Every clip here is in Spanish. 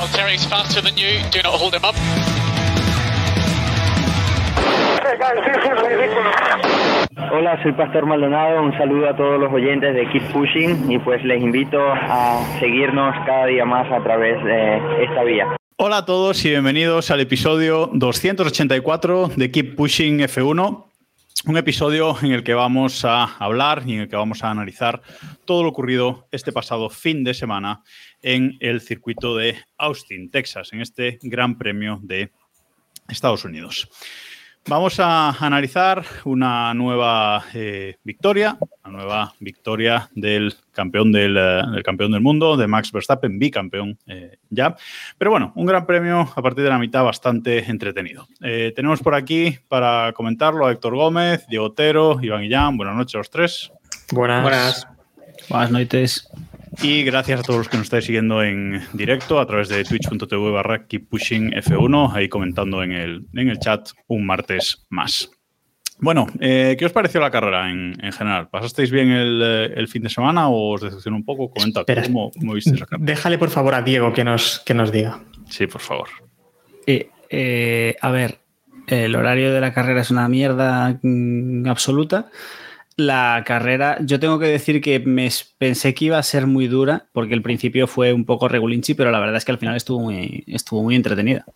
Valtteri's faster than you. Do not hold him up. Hey guys, this is ridiculous. Hola, soy Pastor Maldonado. Un saludo a todos los oyentes de Keep Pushing y pues les invito a seguirnos cada día más a través de esta vía. Hola a todos y bienvenidos al episodio 284 de Keep Pushing F1. Un episodio en el que vamos a hablar y en el que vamos a analizar todo lo ocurrido este pasado fin de semana en el circuito de Austin, Texas, en este Gran Premio de Estados Unidos. Vamos a analizar una nueva eh, victoria, una nueva victoria del campeón del, eh, del, campeón del mundo, de Max Verstappen, bicampeón eh, ya. Pero bueno, un gran premio a partir de la mitad bastante entretenido. Eh, tenemos por aquí para comentarlo a Héctor Gómez, Diego Otero, Iván Guillán. Buenas noches a los tres. Buenas. Buenas. Buenas noches. Y gracias a todos los que nos estáis siguiendo en directo a través de twitch.tv barra Keep Pushing F1, ahí comentando en el, en el chat un martes más. Bueno, eh, ¿qué os pareció la carrera en, en general? ¿Pasasteis bien el, eh, el, fin de semana o os decepcionó un poco? Comenta, Espera, ¿cómo, cómo viste esa carrera? Déjale por favor a Diego que nos, que nos diga. Sí, por favor. Eh, eh, a ver, el horario de la carrera es una mierda mm, absoluta. La carrera, yo tengo que decir que me pensé que iba a ser muy dura porque el principio fue un poco regulinchi, pero la verdad es que al final estuvo muy, estuvo muy entretenida.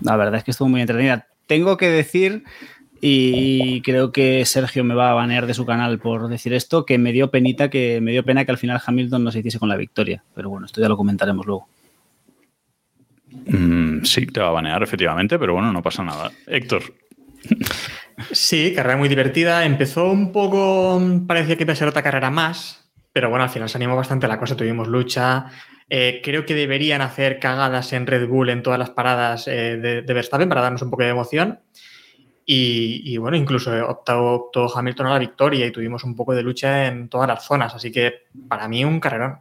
La verdad es que estuvo muy entretenida. Tengo que decir y creo que Sergio me va a banear de su canal por decir esto, que me dio penita, que me dio pena que al final Hamilton no se hiciese con la victoria. Pero bueno, esto ya lo comentaremos luego. Mm, sí, te va a banear, efectivamente, pero bueno, no pasa nada. Héctor. Sí, carrera muy divertida. Empezó un poco, parecía que iba a ser otra carrera más, pero bueno, al final se animó bastante la cosa, tuvimos lucha. Eh, creo que deberían hacer cagadas en Red Bull en todas las paradas eh, de, Verstappen para darnos un poco de emoción. Y, y, bueno, incluso optó, optó, Hamilton a la victoria y tuvimos un poco de lucha en todas las zonas. Así que para mí un carrerón.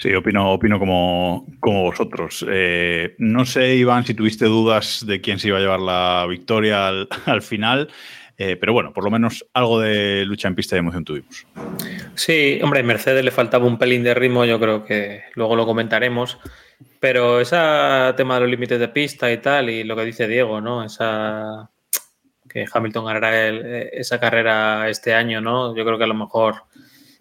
Sí, opino, opino como, como vosotros. Eh, no sé, Iván, si tuviste dudas de quién se iba a llevar la victoria al, al final. Eh, pero bueno, por lo menos algo de lucha en pista de emoción tuvimos. Sí, hombre, Mercedes le faltaba un pelín de ritmo, yo creo que luego lo comentaremos. Pero ese tema de los límites de pista y tal, y lo que dice Diego, ¿no? Esa que Hamilton ganará el, esa carrera este año, ¿no? Yo creo que a lo mejor,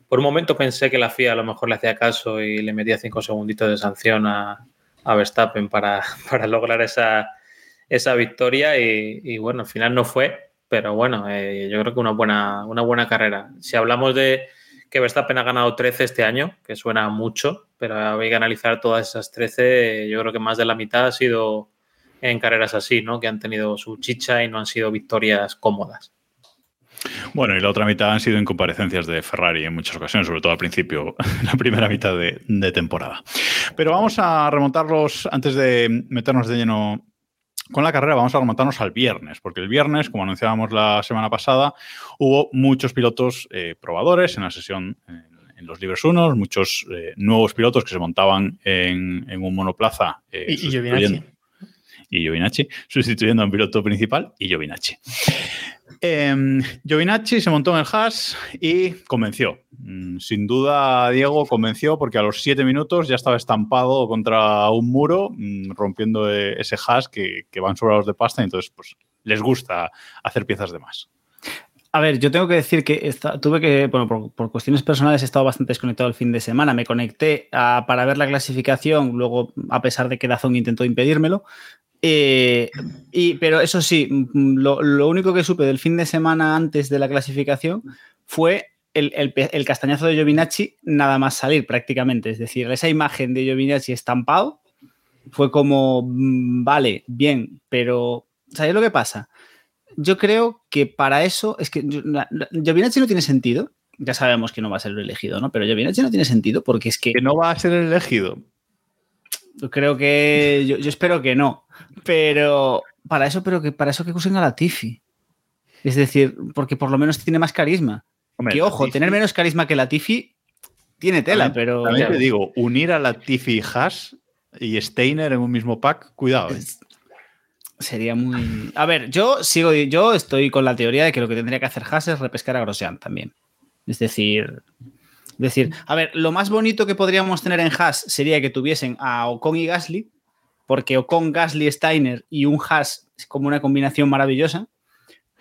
por un momento pensé que la FIA a lo mejor le hacía caso y le metía cinco segunditos de sanción a, a Verstappen para, para, lograr esa, esa victoria y, bueno, al final no fue, pero bueno, eh, yo creo que una buena, una buena carrera. Si hablamos de que Verstappen ha ganado 13 este año, que suena mucho, pero había que analizar todas esas 13, yo creo que más de la mitad ha sido en carreras así, ¿no? Que han tenido su chicha y no han sido victorias cómodas. Bueno, y la otra mitad han sido incomparecencias de Ferrari en muchas ocasiones, sobre todo al principio, la primera mitad de, de temporada. Pero vamos a remontarlos, antes de meternos de lleno con la carrera vamos a remontarnos al viernes, porque el viernes, como anunciábamos la semana pasada, hubo muchos pilotos eh, probadores en la sesión en, en los Libres Unos, muchos eh, nuevos pilotos que se montaban en, en un monoplaza. Eh, y, y Giovinacci. Y Giovinacci, sustituyendo a un piloto principal y Giovinacci. Eh, Giovinacci se montó en el Haas y convenció. Mm, sin duda, Diego convenció porque a los siete minutos ya estaba estampado contra un muro, mm, rompiendo ese Haas que, que van sobrados de pasta y entonces pues, les gusta hacer piezas de más. A ver, yo tengo que decir que tuve que, bueno, por, cuestiones personales he estado bastante desconectado el fin de semana. Me conecté para ver la clasificación, luego, a pesar de que Dazón intentó impedírmelo. Eh, y, pero eso sí, lo, lo, único que supe del fin de semana antes de la clasificación fue el, el, el castañazo de Giovinacci nada más salir prácticamente. Es decir, esa imagen de Giovinacci estampado fue como, mm, vale, bien, pero ¿sabes lo que pasa? Yo creo que para eso es que Giovinacci no tiene sentido. Ya sabemos que no va a ser el elegido, ¿no? Pero Giovinacci no tiene sentido porque es que. Que no va a ser el elegido. creo que. Yo, yo, espero que no. Pero para eso, pero que para eso que usen a la Tiffy. Es decir, porque por lo menos tiene más carisma. Hombre, que ojo, tener menos carisma que la Tiffy tiene tela, también, pero. También te digo, unir a la Tiffy Haas y Steiner en un mismo pack, cuidado. ¿eh? Sería muy. A ver, yo sigo, yo estoy con la teoría de que lo que tendría que hacer Haas es repescar a Grosjean también. Es decir, es decir, a ver, lo más bonito que podríamos tener en Haas sería que tuviesen a Ocon y Gasly, porque Ocon, Gasly, Steiner y un Haas es como una combinación maravillosa.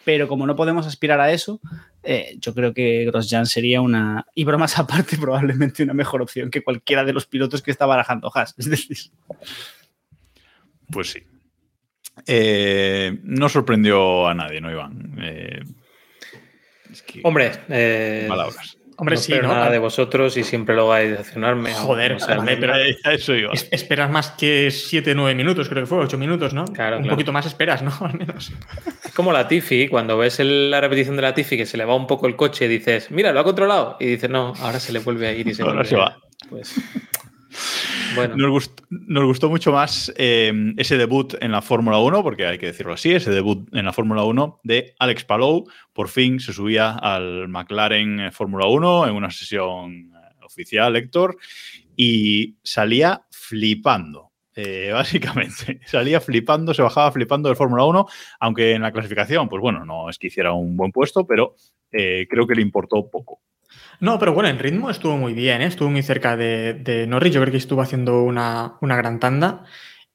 Pero como no podemos aspirar a eso, eh, yo creo que Grosjean sería una. Y bromas aparte, probablemente una mejor opción que cualquiera de los pilotos que está barajando Haas. Es decir. Pues sí. Eh, no sorprendió a nadie, ¿no, Iván? Eh, es que, Hombre, eh, palabras. Hombre, no sí, espero ¿no? nada de vosotros y siempre lo vais a decepcionarme. Joder, o sea, vale, pero A eso iba. es- esperas más que 7, 9 minutos, creo que fue, 8 minutos, ¿no? Claro, Un claro. poquito más esperas, ¿no? Al menos. Es como la Tiffy, cuando ves el- la repetición de la Tiffy que se le va un poco el coche, dices, mira, lo ha controlado. Y dices, no, ahora se le vuelve a ir y se Ahora vuelve se va. Pues, Nos gustó, mucho más eh, ese debut en la Fórmula 1, porque hay que decirlo así, ese debut en la Fórmula 1 de Alex Palou. Por fin se subía al McLaren Fórmula 1 en una sesión eh, oficial, Héctor, y salía flipando. eh, básicamente, salía flipando, se bajaba flipando del Fórmula 1, aunque en la clasificación, pues bueno, no es que hiciera un buen puesto, pero eh, creo que le importó poco. No, pero bueno, en ritmo estuvo muy bien, ¿eh? estuvo muy cerca de, de Norris. Yo creo que estuvo haciendo una, una gran tanda.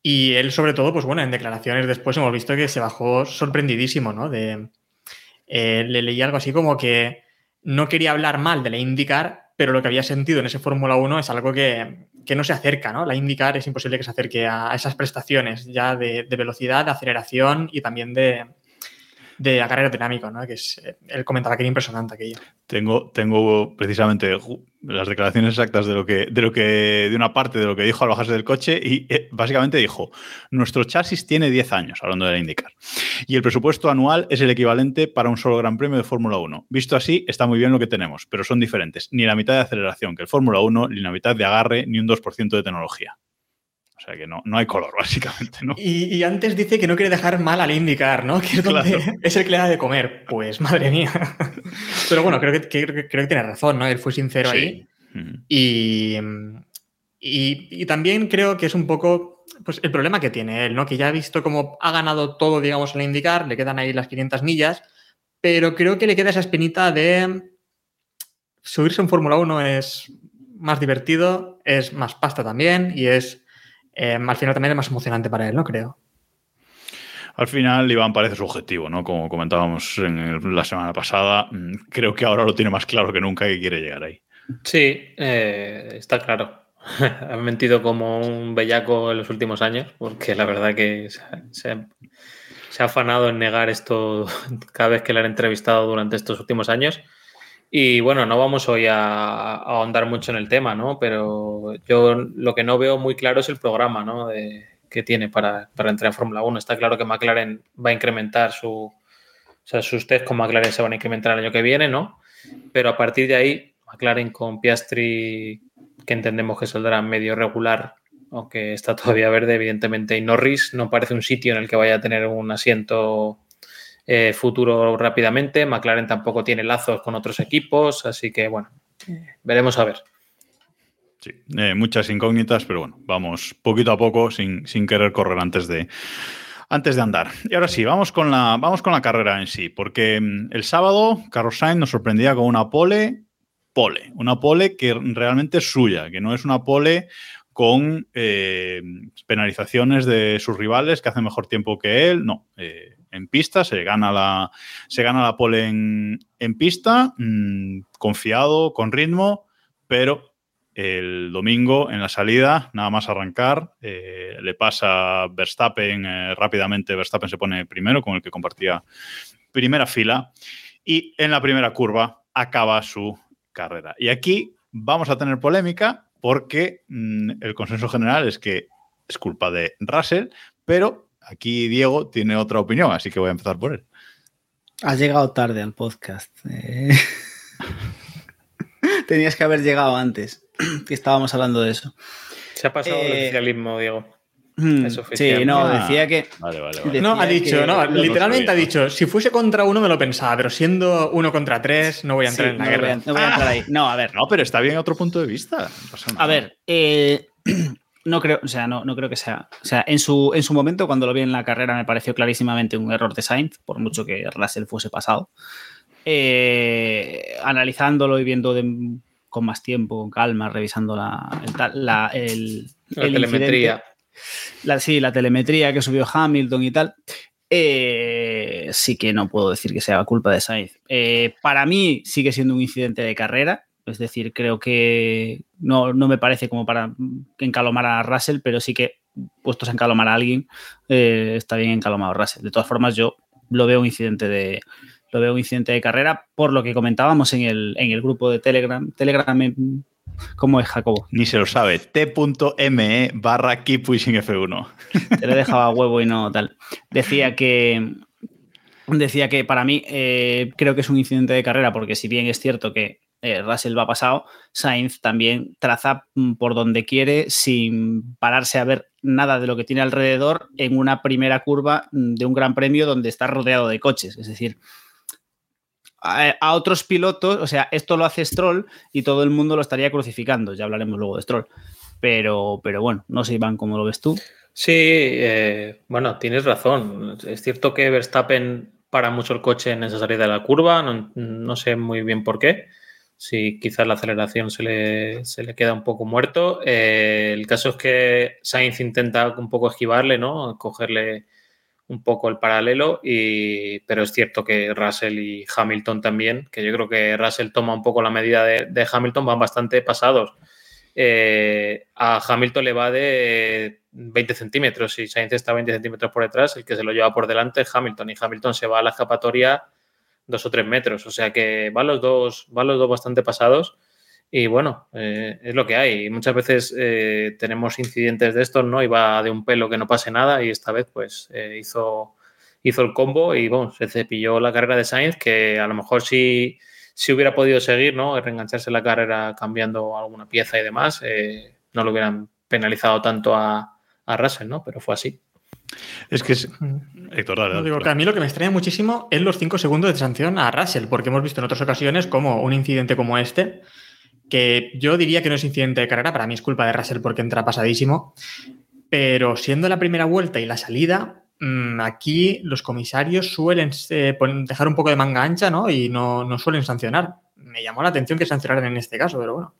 Y él, sobre todo, pues bueno, en declaraciones después hemos visto que se bajó sorprendidísimo, ¿no? De, eh, le leí algo así como que no quería hablar mal de la IndyCar, pero lo que había sentido en ese Fórmula 1 es algo que, que no se acerca, ¿no? La IndyCar es imposible que se acerque a, esas prestaciones ya de, de velocidad, de aceleración y también de, de agarre aerodinámico, ¿no? Que es, eh, él comentaba que era impresionante aquello. Tengo, tengo precisamente las declaraciones exactas de lo que, de lo que, de una parte de lo que dijo al bajarse del coche y eh, básicamente dijo: Nuestro chasis tiene 10 años, hablando de la IndyCar, y el presupuesto anual es el equivalente para un solo Gran Premio de Fórmula 1. Visto así, está muy bien lo que tenemos, pero son diferentes. Ni la mitad de aceleración que el Fórmula 1, ni la mitad de agarre, ni un 2% de tecnología. O sea que no, no hay color, básicamente, ¿no? Y, y antes dice que no quiere dejar mal al indicar, ¿no? Que es donde Claro. es el que le da de comer. Pues madre mía. Pero bueno, creo que, que- creo que- tiene razón, ¿no? Él fue sincero Sí. ahí. Y, y, y también creo que es un poco pues, el problema que tiene él, ¿no? Que ya ha visto cómo ha ganado todo, digamos, en indicar, le quedan ahí las 500 millas, pero creo que le queda esa espinita de subirse en Fórmula 1 es más divertido, es más pasta también y es, eh, al final también es más emocionante para él, ¿no? Creo. Al final, Iván parece su objetivo, ¿no? Como comentábamos en el- la semana pasada, mm, creo que ahora lo tiene más claro que nunca que quiere llegar ahí. sí, eh, está claro. ha mentido como un bellaco en los últimos años, porque la verdad que se, ha- se ha- se ha afanado en negar esto cada vez que le han entrevistado durante estos últimos años. Y bueno, no vamos hoy a, a ahondar mucho en el tema, ¿no? Pero yo lo que no veo muy claro es el programa, ¿no? De- que tiene para, para entrar en Fórmula 1. Está claro que McLaren va a incrementar su. O sea, sus test con McLaren se van a incrementar el año que viene, ¿no? Pero a partir de ahí, McLaren con Piastri, que entendemos que saldrá medio regular, aunque está todavía verde, evidentemente, y Norris no parece un sitio en el que vaya a tener un asiento eh, futuro rápidamente. McLaren tampoco tiene lazos con otros equipos, así que bueno, veremos a ver. Sí, eh, muchas incógnitas, pero bueno, vamos poquito a poco sin, sin querer correr antes de, antes de andar. Y ahora sí, vamos con la, vamos con la carrera en sí, porque mm, el sábado Carlos Sainz nos sorprendía con una pole, pole, una pole que realmente es suya, que no es una pole con eh, penalizaciones de sus rivales que hacen mejor tiempo que él, no. eh, en pista se gana la, se gana la pole en, pista, mm, confiado, con ritmo, pero el domingo en la salida, nada más arrancar, eh, le pasa Verstappen rápidamente. Verstappen se pone primero, con el que compartía primera fila, y en la primera curva acaba su carrera. Y aquí vamos a tener polémica porque mm, el consenso general es que es culpa de Russell, pero aquí Diego tiene otra opinión, así que voy a empezar por él. Has llegado tarde al podcast. eh. Tenías que haber llegado antes, que estábamos hablando de eso. Se ha pasado el Eh, oficialismo, Diego. Mm, Es. Sí, no, Ah, decía que. Vale, vale, vale. Decía No, ha dicho, que- no, literalmente ha dicho, si fuese contra uno me lo pensaba, pero siendo uno contra tres no voy a Sí, entrar en la no, voy a, guerra. no voy a entrar ahí. No, a ver. No, pero está bien otro punto de vista. A ver, eh, no creo, o sea, no, no creo que sea. O sea, en su, en su momento, cuando lo vi en la carrera, me pareció clarísimamente un error de Sainz, por mucho que Russell fuese pasado. Eh, analizándolo y viendo de- con más tiempo, con calma, revisando la, el, la- el- La el telemetría. incidente, la, sí, la telemetría que subió Hamilton y tal. eh, sí que no puedo decir que sea culpa de Sainz. Eh, para mí sigue siendo un incidente de carrera. Es decir, creo que no, no me parece como para encalomar a Russell, pero sí que puestos a encalomar a alguien, eh, está bien encalomado Russell. De todas formas, yo lo veo un incidente de, lo veo un incidente de carrera por lo que comentábamos en el, en el grupo de Telegram. Telegram, ¿cómo es Jacobo? Ni se lo sabe. T.me barra Keep Pushing F1. Te lo he dejado a huevo y no tal. Decía que. Decía que para mí eh, creo que es un incidente de carrera, porque si bien es cierto que eh, Russell va pasado, Sainz también traza por donde quiere sin pararse a ver nada de lo que tiene alrededor en una primera curva de un gran premio donde está rodeado de coches. Es decir, a, otros pilotos, o sea, esto lo hace Stroll y todo el mundo lo estaría crucificando. Ya hablaremos luego de Stroll. Pero, pero bueno, no sé, Iván, cómo lo ves tú. Sí, eh, bueno, tienes razón. Es cierto que Verstappen para mucho el coche en esa salida de la curva, no, no sé muy bien por qué. Si quizás la aceleración se le, se le queda un poco muerto. Eh, el caso es que Sainz intenta un poco esquivarle, ¿no? Cogerle un poco el paralelo, y, pero es cierto que Russell y Hamilton también, que yo creo que Russell toma un poco la medida de, Hamilton, van bastante pasados. Eh, a Hamilton le va de 20 centímetros y Sainz está 20 centímetros por detrás, el que se lo lleva por delante es Hamilton y Hamilton se va a la escapatoria dos o tres metros, o sea que van los dos, van los dos bastante pasados y bueno, eh, es lo que hay. Muchas veces eh, tenemos incidentes de estos, ¿no? Y va de un pelo que no pase nada y esta vez pues eh, hizo, hizo el combo y bueno, se cepilló la carrera de Sainz que a lo mejor sí si hubiera podido seguir, ¿no? Reengancharse la carrera cambiando alguna pieza y demás, eh, no lo hubieran penalizado tanto a, a, Russell, ¿no? Pero fue así. Es que es. Héctor, dale, No, dale, digo que a mí lo que me extraña muchísimo es los cinco segundos de sanción a Russell, porque hemos visto en otras ocasiones como un incidente como este, que yo diría que no es incidente de carrera, para mí es culpa de Russell porque entra pasadísimo, pero siendo la primera vuelta y la salida, mmm, aquí los comisarios suelen eh, dejar un poco de manga ancha ¿no? y no, no suelen sancionar. Me llamó la atención que sancionaran en este caso, pero bueno.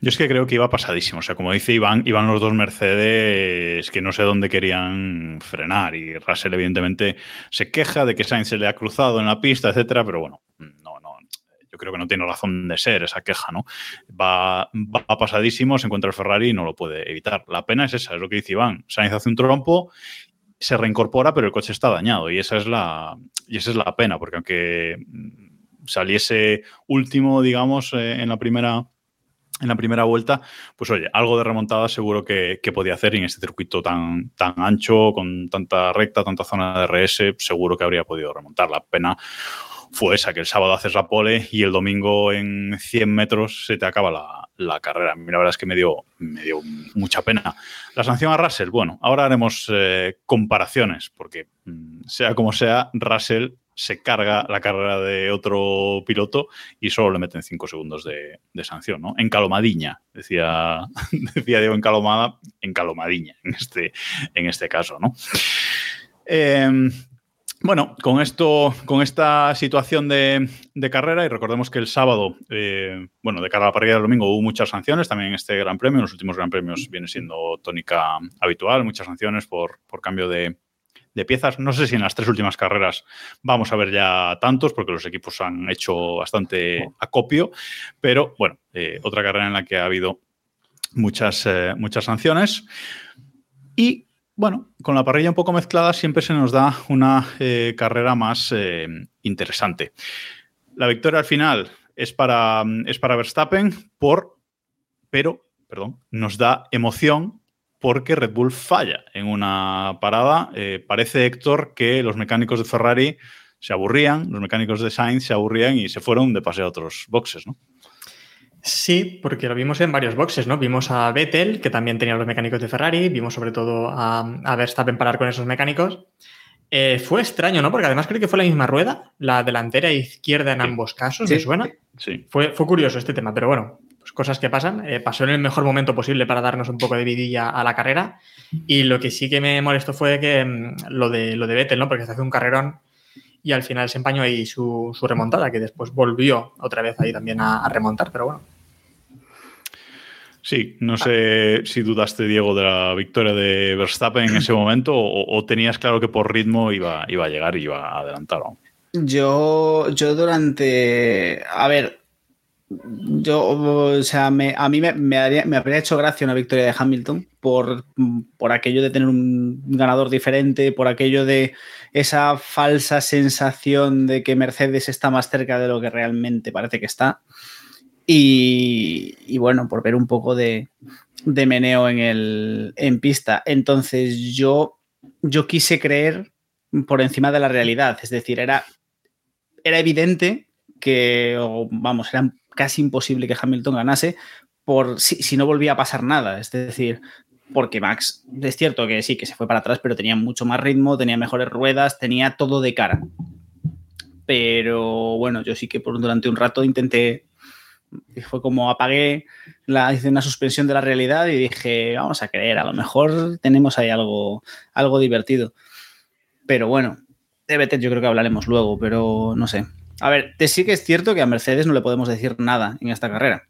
Yo es que creo que iba pasadísimo. O sea, como dice Iván, iban los dos Mercedes que no sé dónde querían frenar. Y Russell, evidentemente, se queja de que Sainz se le ha cruzado en la pista, etcétera, pero bueno, no, no. Yo creo que no tiene razón de ser esa queja, ¿no? Va, va pasadísimo, se encuentra el Ferrari y no lo puede evitar. La pena es esa, es lo que dice Iván. Sainz hace un trompo, se reincorpora, pero el coche está dañado. Y esa es la, y esa es la pena, porque aunque saliese último, digamos, eh, en la primera en la primera vuelta, pues oye, algo de remontada seguro que, que, podía hacer en este circuito tan, tan ancho, con tanta recta, tanta zona de RS, seguro que habría podido remontar. La pena fue esa, que el sábado haces la pole y el domingo en 100 metros se te acaba la, la carrera. A la verdad es que me dio, me dio mucha pena. La sanción a Russell, bueno, ahora haremos eh, comparaciones, porque mm, sea como sea, Russell se carga la carrera de otro piloto y solo le meten cinco segundos de, de sanción, ¿no? Encalomadiña, decía, decía Diego Encalomada, encalomadiña en este, en este caso, ¿no? Eh, bueno, con esto, con esta situación de, de carrera, y recordemos que el sábado, eh, bueno, de cara a la parrilla del domingo hubo muchas sanciones, también en este Gran Premio, en los últimos Gran Premios viene siendo tónica habitual, muchas sanciones por, por cambio de, de piezas. No sé si en las tres últimas carreras vamos a ver ya tantos, porque los equipos han hecho bastante acopio, pero bueno, eh, otra carrera en la que ha habido muchas, eh, muchas sanciones. Y bueno, con la parrilla un poco mezclada siempre se nos da una eh, carrera más eh, interesante. La victoria al final es para, es para Verstappen, por, pero, perdón, nos da emoción porque Red Bull falla en una parada. Eh, parece, Héctor, que los mecánicos de Ferrari se aburrían, los mecánicos de Sainz se aburrían y se fueron de paseo a otros boxes, ¿no? Sí, porque lo vimos en varios boxes, ¿no? Vimos a Vettel, que también tenía los mecánicos de Ferrari, vimos sobre todo a, a Verstappen parar con esos mecánicos. Eh, fue extraño, ¿no? Porque además creo que fue la misma rueda, la delantera e izquierda en ambos casos, ¿me suena? Sí. Fue, fue curioso este tema, pero bueno, pues cosas que pasan. Eh, pasó en el mejor momento posible para darnos un poco de vidilla a la carrera. Y lo que sí que me molestó fue que mm, lo de, lo de Vettel, ¿no? Porque se hace un carrerón y al final se empañó ahí su, su remontada, que después volvió otra vez ahí también a, a remontar, pero bueno. Sí, no sé si dudaste, Diego, de la victoria de Verstappen en ese momento o, o tenías claro que por ritmo iba, iba a llegar y iba a adelantar. Yo, yo durante. A ver. Yo, o sea, me- a mí me, me, haría- me habría hecho gracia una victoria de Hamilton por, por aquello de tener un ganador diferente, por aquello de esa falsa sensación de que Mercedes está más cerca de lo que realmente parece que está. Y, y bueno, por ver un poco de, de meneo en, el, en pista. Entonces yo, yo quise creer por encima de la realidad. Es decir, era, era evidente que, o, vamos, era casi imposible que Hamilton ganase por si, no volvía a pasar nada. Es decir, porque Max, es cierto que sí, que se fue para atrás, pero tenía mucho más ritmo, tenía mejores ruedas, tenía todo de cara. Pero bueno, yo sí que por, durante un rato intenté, fue como apagué, la, hice una suspensión de la realidad y dije, vamos a creer, a lo mejor tenemos ahí algo, algo divertido. Pero bueno, de Vettel yo creo que hablaremos luego, pero no sé. A ver, sí que es cierto que a Mercedes no le podemos decir nada en esta carrera.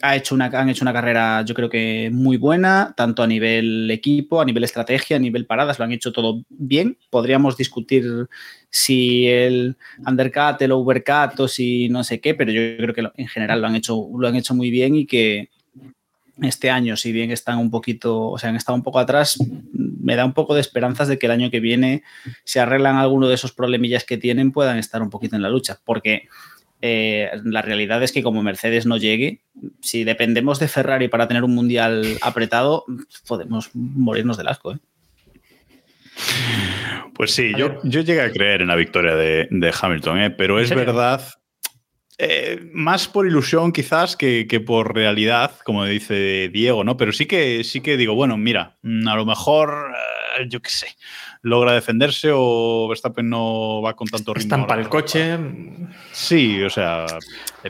Ha hecho una, han hecho una carrera, yo creo que muy buena, tanto a nivel equipo, a nivel estrategia, a nivel paradas, lo han hecho todo bien. Podríamos discutir si el undercut, el overcut o si no sé qué, pero yo creo que en general lo han hecho, lo han hecho muy bien y que este año, si bien están un poquito, o sea, han estado un poco atrás, me da un poco de esperanzas de que el año que viene, si arreglan alguno de esos problemillas que tienen, puedan estar un poquito en la lucha. Porque eh, la realidad es que como Mercedes no llegue, si dependemos de Ferrari para tener un mundial apretado, podemos morirnos del asco. ¿eh? Pues sí, yo, yo llegué a creer en la victoria de, de Hamilton, ¿eh? pero ¿En es verdad, eh, más por ilusión quizás que, que por realidad, como dice Diego, ¿no? Pero sí que, sí que digo, bueno, mira, mm, a lo mejor, eh, yo qué sé, logra defenderse o Verstappen no va con tanto ritmo. Estampa ahora el coche. Sí, o sea,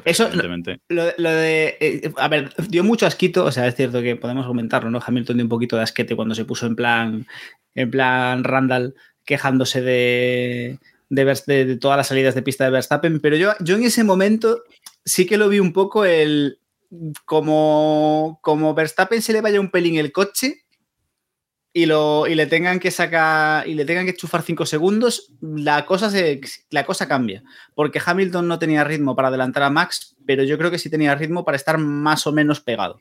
Eso- evidentemente. Lo, lo de. eh, a ver, dio mucho asquito, o sea, es cierto que podemos comentarlo, ¿no? Hamilton dio un poquito de asquete cuando se puso en plan. En plan Randall quejándose de. De, de- de todas las salidas de pista de Verstappen, pero yo, yo en ese momento sí que lo vi un poco el. Como, como Verstappen se le vaya un pelín el coche y, lo, y le tengan que sacar y le tengan que chufar cinco segundos, la cosa, se, la cosa cambia porque Hamilton no tenía ritmo para adelantar a Max, pero yo creo que sí tenía ritmo para estar más o menos pegado.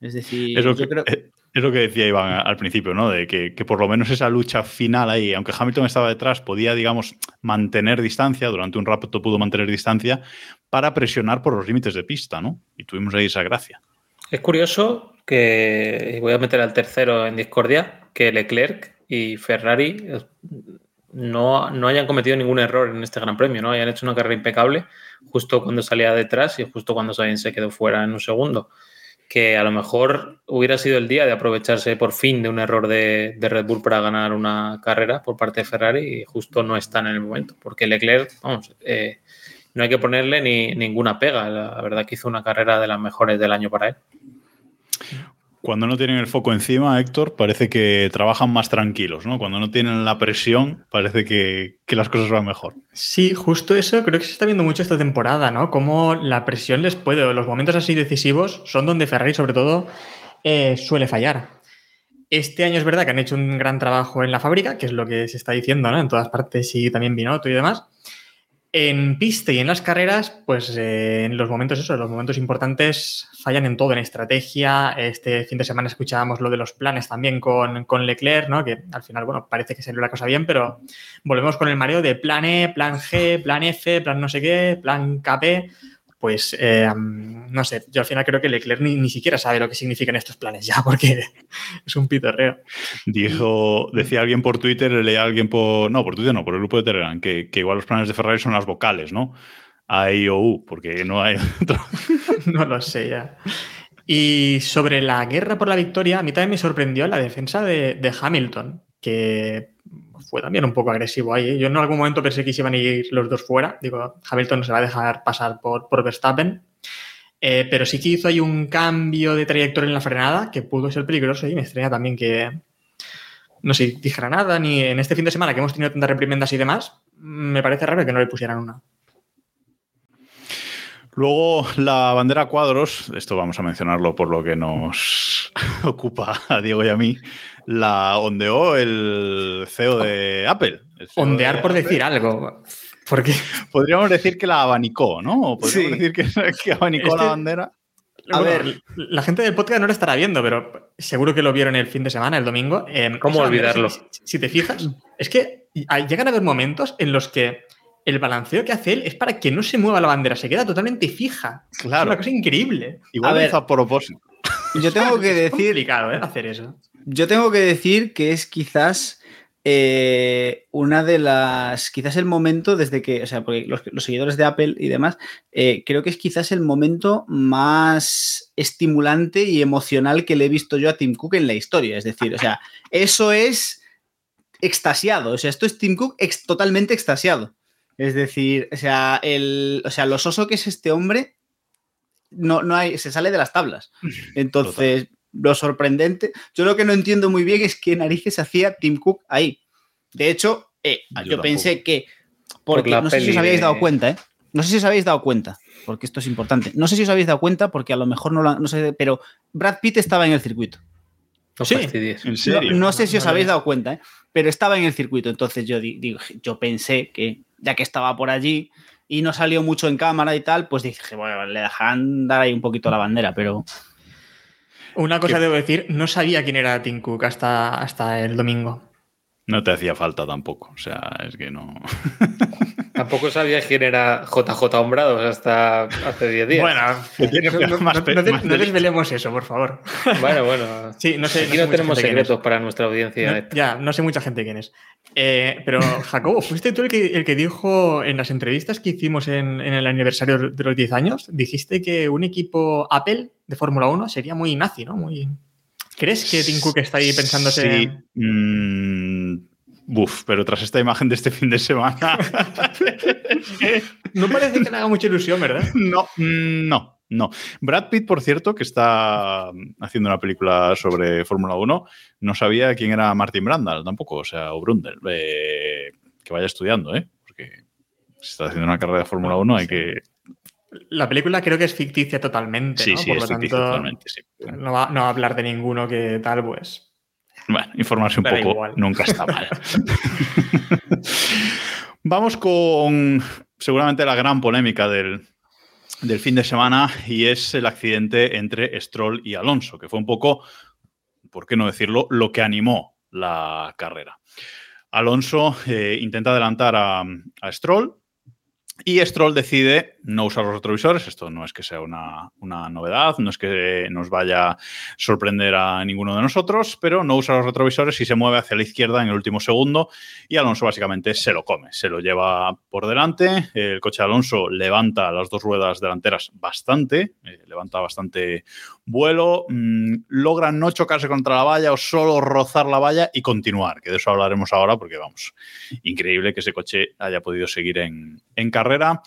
Es decir, yo que, creo- es lo que decía Iván al principio, ¿no? De que, por lo menos esa lucha final ahí, aunque Hamilton estaba detrás, podía, digamos, mantener distancia, durante un rato pudo mantener distancia, para presionar por los límites de pista, ¿no? Y tuvimos ahí esa gracia. Es curioso que, y voy a meter al tercero en discordia, que Leclerc y Ferrari eh, no, no hayan cometido ningún error en este Gran Premio, ¿no? Hayan hecho una carrera impecable justo cuando salía detrás y justo cuando Sainz se quedó fuera en un segundo. Que a lo mejor hubiera sido el día de aprovecharse por fin de un error de, Red Bull para ganar una carrera por parte de Ferrari y justo no están en el momento. Porque Leclerc, vamos, eh, no hay que ponerle ni ninguna pega. La verdad que hizo una carrera de las mejores del año para él. Cuando no tienen el foco encima, Héctor, parece que trabajan más tranquilos, ¿no? Cuando no tienen la presión, parece que, que las cosas van mejor. Sí, justo eso creo que se está viendo mucho esta temporada, ¿no? Cómo la presión les puede, los momentos así decisivos son donde Ferrari sobre todo eh, suele fallar. Este año es verdad que han hecho un gran trabajo en la fábrica, que es lo que se está diciendo, ¿no? En todas partes y también Binotto y demás. En pista y en las carreras, pues eh, en los momentos eso, los momentos importantes fallan en todo, en estrategia. Este fin de semana escuchábamos lo de los planes también con, con Leclerc, ¿no? Que al final, bueno, parece que salió la cosa bien, pero volvemos con el mareo de plan E, plan G, plan F, plan no sé qué, plan KP. Pues eh, no sé, yo al final creo que Leclerc ni, ni siquiera sabe lo que significan estos planes ya, porque es un pitorreo. Dijo, decía alguien por Twitter, leía alguien por. No, por Twitter no, por el grupo de Telegram, que, que igual los planes de Ferrari son las vocales, ¿no? a IOU, porque no hay otro. no lo sé ya. Y sobre la guerra por la victoria, a mí también me sorprendió la defensa de, de Hamilton, que fue también un poco agresivo ahí. ¿eh? Yo en algún momento pensé que se iban a ir los dos fuera. Digo, Hamilton no se va a dejar pasar por, por Verstappen. Eh, pero sí que hizo ahí un cambio de trayectoria en la frenada que pudo ser peligroso y me extraña también que no sé, dijera nada, ni en este fin de semana que hemos tenido tantas reprimendas y demás, me parece raro que no le pusieran una. Luego la bandera cuadros, esto vamos a mencionarlo por lo que nos ocupa a Diego y a mí, la ondeó el CEO de Apple. CEO Ondear de por Apple. decir algo. Porque Podríamos decir que la abanicó, ¿no? O podríamos Sí. decir que, que abanicó Este- la bandera. A ver. ver, la gente del podcast no lo estará viendo, pero seguro que lo vieron el fin de semana, el domingo. Eh, ¿Cómo olvidarlo? Si, si te fijas, es que llegan a haber momentos en los que el balanceo que hace él es para que no se mueva la bandera, se queda totalmente fija. Es Claro. una cosa increíble. Igual A lo ver. hizo a propósito. Yo tengo que Es decir, complicado ¿eh? hacer eso. Yo tengo que decir que es quizás eh, una de las, quizás el momento desde que, o sea, porque los, los seguidores de Apple y demás, eh, creo que es quizás el momento más estimulante y emocional que le he visto yo a Tim Cook en la historia. Es decir, o sea, eso es extasiado. O sea, esto es Tim Cook ex- totalmente extasiado. Es decir, o sea, el, o sea, lo soso que es este hombre no, no hay, se sale de las tablas. Entonces, lo sorprendente, yo lo que no entiendo muy bien es qué narices hacía Tim Cook ahí. De hecho, eh, Yo pensé que, Por porque no sé si os habéis de- dado cuenta, ¿eh? No sé si os habéis dado cuenta, porque esto es importante. No sé si os habéis dado cuenta, porque a lo mejor no lo no sé, pero Brad Pitt estaba en el circuito. No Sí. En serio. no sé si os habéis dado cuenta, ¿eh? pero estaba en el circuito. Entonces yo, di- digo, yo pensé que ya que estaba por allí y no salió mucho en cámara y tal, pues dije, bueno, le dejan dar ahí un poquito la bandera, pero Una cosa debo decir, no sabía quién era Tim Cook hasta, hasta el domingo. No te hacía falta tampoco. O sea, es que no. Tampoco sabía quién era JJ Hombrados hasta hace 10 días. Bueno, Que no, no- más no- pe- no de- más no delito. desvelemos eso, por favor. bueno, bueno. Sí, no sé. Aquí sé no tenemos gente quién es. secretos para nuestra audiencia. No- ya, no sé mucha gente quién es. Eh, pero, Jacobo, ¿fuiste tú el que, el que dijo en las entrevistas que hicimos en, en el aniversario de los 10 años? Dijiste que un equipo Apple de Fórmula 1 sería muy nazi, ¿no? Muy... ¿Crees que Tim Cook está ahí pensándose... Sí. Mm, Buf, pero tras esta imagen de este fin de semana. No parece que le haga mucha ilusión, ¿verdad? no, mm, no, no. Brad Pitt, por cierto, que está haciendo una película sobre Fórmula 1, no sabía quién era Martin Brandal tampoco, o sea, o Brundle. Eh, que vaya estudiando, ¿eh? Porque si está haciendo una carrera de Fórmula 1 hay que. La película creo que es ficticia totalmente, Sí, ¿no? sí, Por es lo ficticio tanto, totalmente, sí. no va, no va a hablar de ninguno que tal, pues... Bueno, informarse un poco igual. nunca está mal. Vamos con seguramente la gran polémica del, del fin de semana y es el accidente entre Stroll y Alonso, que fue un poco, por qué no decirlo, lo que animó la carrera. Alonso eh, intenta adelantar a, a Stroll y Stroll decide no usar los retrovisores. Esto no es que sea una, una novedad, no es que nos vaya a sorprender a ninguno de nosotros, pero no usa los retrovisores y se mueve hacia la izquierda en el último segundo y Alonso básicamente se lo come, se lo lleva por delante. El coche de Alonso levanta las dos ruedas delanteras bastante, eh, levanta bastante vuelo, mmm, logra no chocarse contra la valla o solo rozar la valla y continuar, que de eso hablaremos ahora porque vamos, increíble que ese coche haya podido seguir en, en carrera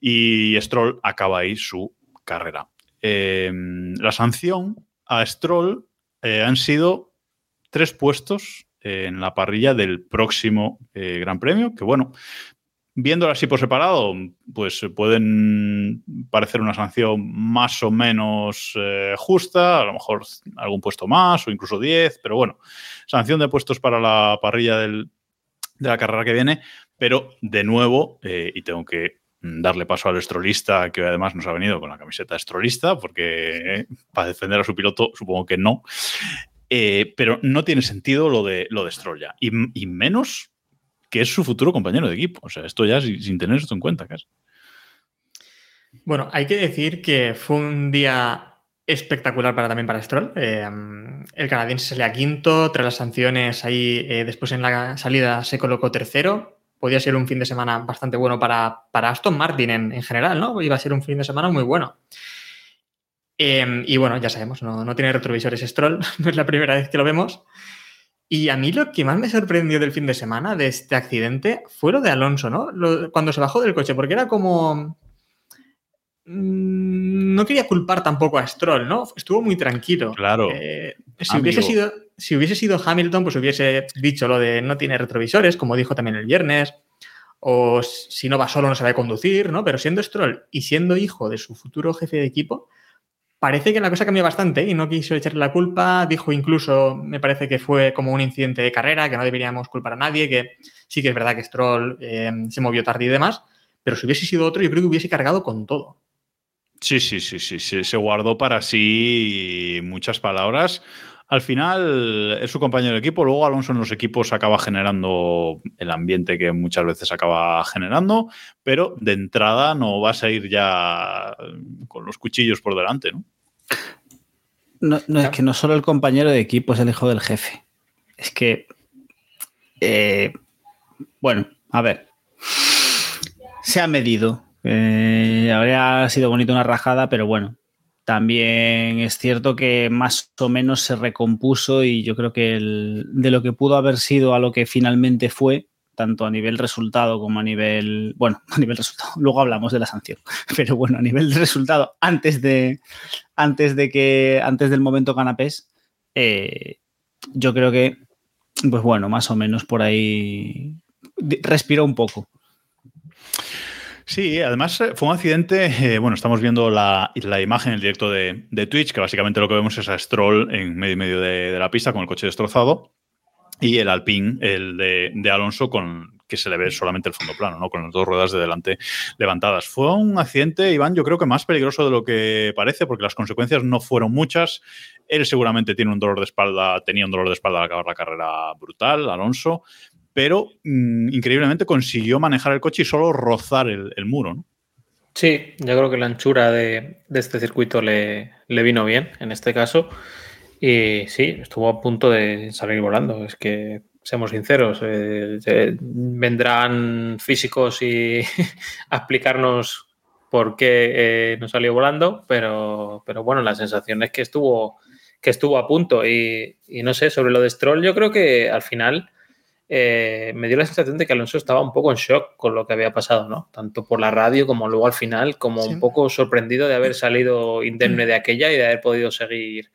y Stroll acaba ahí su carrera. Eh, la sanción a Stroll eh, han sido tres puestos en la parrilla del próximo eh, Gran Premio, que bueno, viéndolo así por separado, pues pueden parecer una sanción más o menos justa, a lo mejor algún puesto más o incluso 10, pero bueno, sanción de puestos para la parrilla del, de la carrera que viene, pero de nuevo, y tengo que darle paso al estrolista, que además nos ha venido con la camiseta estrolista, porque eh, para defender a su piloto supongo que no, eh, pero no tiene sentido lo de, lo de Stroll ya, y, y menos que es su futuro compañero de equipo. O sea, esto ya sin, sin tener esto en cuenta casi. Bueno, hay que decir que fue un día espectacular para, también para Stroll. Eh, el canadiense salía quinto, tras las sanciones ahí, eh, después en la salida se colocó tercero. Podía ser un fin de semana bastante bueno para, para Aston Martin en, en, general, ¿no? Iba a ser un fin de semana muy bueno. Eh, y bueno, ya sabemos, no, no tiene retrovisores Stroll, no es la primera vez que lo vemos. Y a mí lo que más me sorprendió del fin de semana de este accidente fue lo de Alonso, ¿no? Cuando se bajó del coche, porque era como... mm, No quería culpar tampoco a Stroll, ¿no? Estuvo muy tranquilo. Claro. Eh, si, hubiese sido, si hubiese sido Hamilton, pues hubiese dicho lo de no tiene retrovisores, como dijo también el viernes. O si no va solo, no sabe conducir, ¿no? Pero siendo Stroll y siendo hijo de su futuro jefe de equipo, parece que la cosa cambió bastante y no quiso echarle la culpa. Dijo incluso, me parece que fue como un incidente de carrera, que no deberíamos culpar a nadie, que sí que es verdad que Stroll eh, se movió tarde y demás, pero si hubiese sido otro, yo creo que hubiese cargado con todo. Sí, sí, sí, sí, sí, se guardó para sí muchas palabras. Al final es su compañero de equipo, luego Alonso en los equipos acaba generando el ambiente que muchas veces acaba generando, pero de entrada no vas a ir ya con los cuchillos por delante, ¿no? No, no, es que no solo el compañero de equipo es el hijo del jefe. Es que. eh, bueno, a ver. Se ha medido. Eh, habría sido bonito una rajada, pero bueno. También es cierto que más o menos se recompuso y yo creo que de lo que pudo haber sido a lo que finalmente fue, tanto a nivel resultado como a nivel, bueno, a nivel resultado, luego hablamos de la sanción, pero bueno, a nivel de resultado, antes de, antes de que, antes del momento canapés, eh, yo creo que, pues bueno, más o menos por ahí respiró un poco. Sí, además eh, fue un accidente, eh, bueno, estamos viendo la, la imagen, el directo de, de Twitch, que básicamente lo que vemos es a Stroll en medio y medio de, de la pista con el coche destrozado y el Alpine, el de, de Alonso, con que se le ve solamente el fondo plano, ¿no? con las dos ruedas de delante levantadas. Fue un accidente, Iván, yo creo que más peligroso de lo que parece, porque las consecuencias no fueron muchas. Él seguramente tiene un dolor de espalda, tenía un dolor de espalda al acabar la carrera brutal, Alonso, pero mm, increíblemente consiguió manejar el coche y solo rozar el, muro, ¿no? Sí, yo creo que la anchura de, de este circuito le, vino bien en este caso. Y sí, estuvo a punto de salir volando. Es que, seamos sinceros, eh, eh, vendrán físicos y a explicarnos por qué eh, no salió volando, pero, pero bueno, la sensación es que estuvo, que estuvo a punto. Y no sé, sobre lo de Stroll, yo creo que al final eh, me dio la sensación de que Alonso estaba un poco en shock con lo que había pasado, ¿no? Tanto por la radio como luego al final, como Sí. un poco sorprendido de haber salido indemne de aquella y de haber podido seguir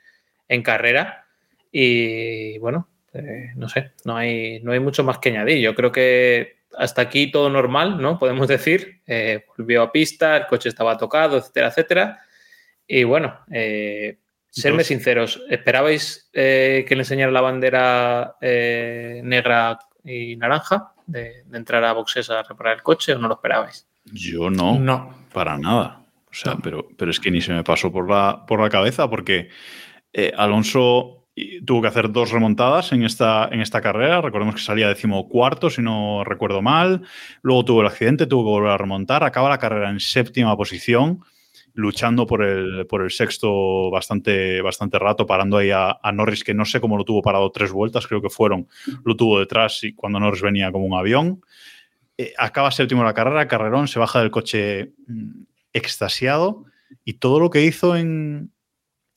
en carrera. Y bueno, eh, no sé, no hay, no hay mucho más que añadir. Yo creo que hasta aquí todo normal, ¿no? Podemos decir. Eh, volvió a pista, el coche estaba tocado, etcétera, etcétera. Y bueno, eh, serme Dos. sinceros, ¿esperabais eh, que le enseñara la bandera eh, negra y naranja de, de entrar a boxes a reparar el coche o no lo esperabais? Yo no, No. para nada. O sea, No. pero, pero es que ni se me pasó por la, por la cabeza porque eh, Alonso tuvo que hacer dos remontadas en esta, en esta carrera. Recordemos que salía decimocuarto, si no recuerdo mal. Luego tuvo el accidente, tuvo que volver a remontar. Acaba la carrera en séptima posición, luchando por el, por el sexto bastante, bastante rato, parando ahí a, a Norris, que no sé cómo lo tuvo parado tres vueltas, creo que fueron. Lo tuvo detrás y cuando Norris venía como un avión. Eh, acaba séptimo la carrera, Carrerón se baja del coche mm, extasiado y todo lo que hizo en,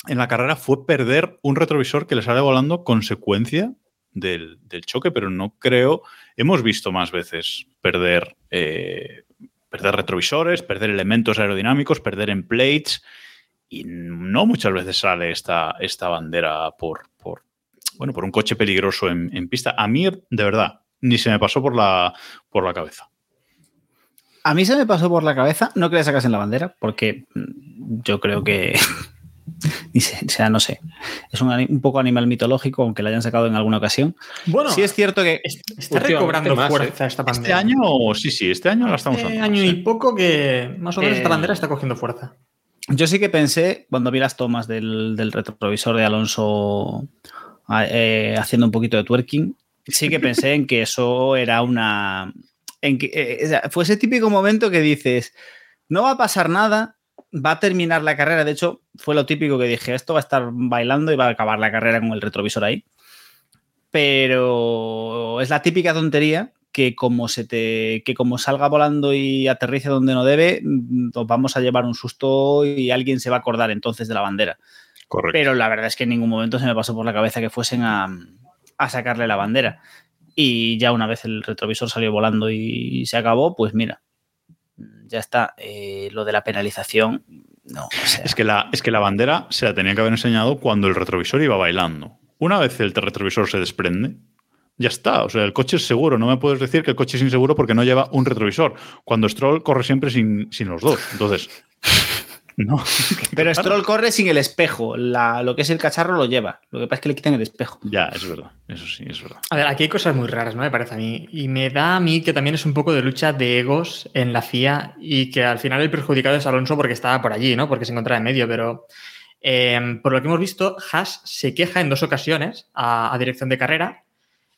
en la carrera fue perder un retrovisor que le sale volando consecuencia del, del choque, pero no creo, hemos visto más veces perder, eh, perder retrovisores, perder elementos aerodinámicos, perder en plates y no muchas veces sale esta, esta bandera por, por, bueno, por un coche peligroso en, en pista. A mí, de verdad, ni se me pasó por la, por la cabeza. A mí se me pasó por la cabeza, no que le sacasen la bandera, porque yo creo que. O sea, no sé. Es un, poco animal mitológico, aunque la hayan sacado en alguna ocasión. Bueno, Sí, es cierto que. es- está recobrando más, fuerza esta Este bandera. año, sí, sí, este año la estamos Hace usando. año más, y ¿eh? poco que más o menos esta Eh, bandera está cogiendo fuerza. Yo sí que pensé, cuando vi las tomas del, del retrovisor de Alonso eh, haciendo un poquito de twerking, sí que pensé en que eso era una. En que, eh, o sea, fue ese típico momento que dices, no va a pasar nada, va a terminar la carrera. De hecho, fue lo típico que dije, esto va a estar bailando y va a acabar la carrera con el retrovisor ahí. Pero es la típica tontería que como se te que como salga volando y aterrice donde no debe, mm, nos vamos a llevar un susto y alguien se va a acordar entonces de la bandera. Correcto. Pero la verdad es que en ningún momento se me pasó por la cabeza que fuesen a, a sacarle la bandera. Y ya una vez el retrovisor salió volando y se acabó, pues mira, ya está. Eh, lo de la penalización, no. Es que, la, es que la bandera se la tenía que haber enseñado cuando el retrovisor iba bailando. Una vez el retrovisor se desprende, ya está. O sea, el coche es seguro. No me puedes decir que el coche es inseguro porque no lleva un retrovisor. Cuando Stroll corre siempre sin, sin los dos. Entonces, no. Pero Stroll corre sin el espejo. La- lo que es el cacharro lo lleva. Lo que pasa es que le quitan el espejo. Ya, es verdad. Eso sí, es verdad. A ver, aquí hay cosas muy raras, ¿no? Me parece a mí. Y me da a mí que también es un poco de lucha de egos en la FIA y que al final el perjudicado es Alonso porque estaba por allí, ¿no? Porque se encontraba en medio, pero eh, por lo que hemos visto, Haas se queja en dos ocasiones a, a dirección de carrera.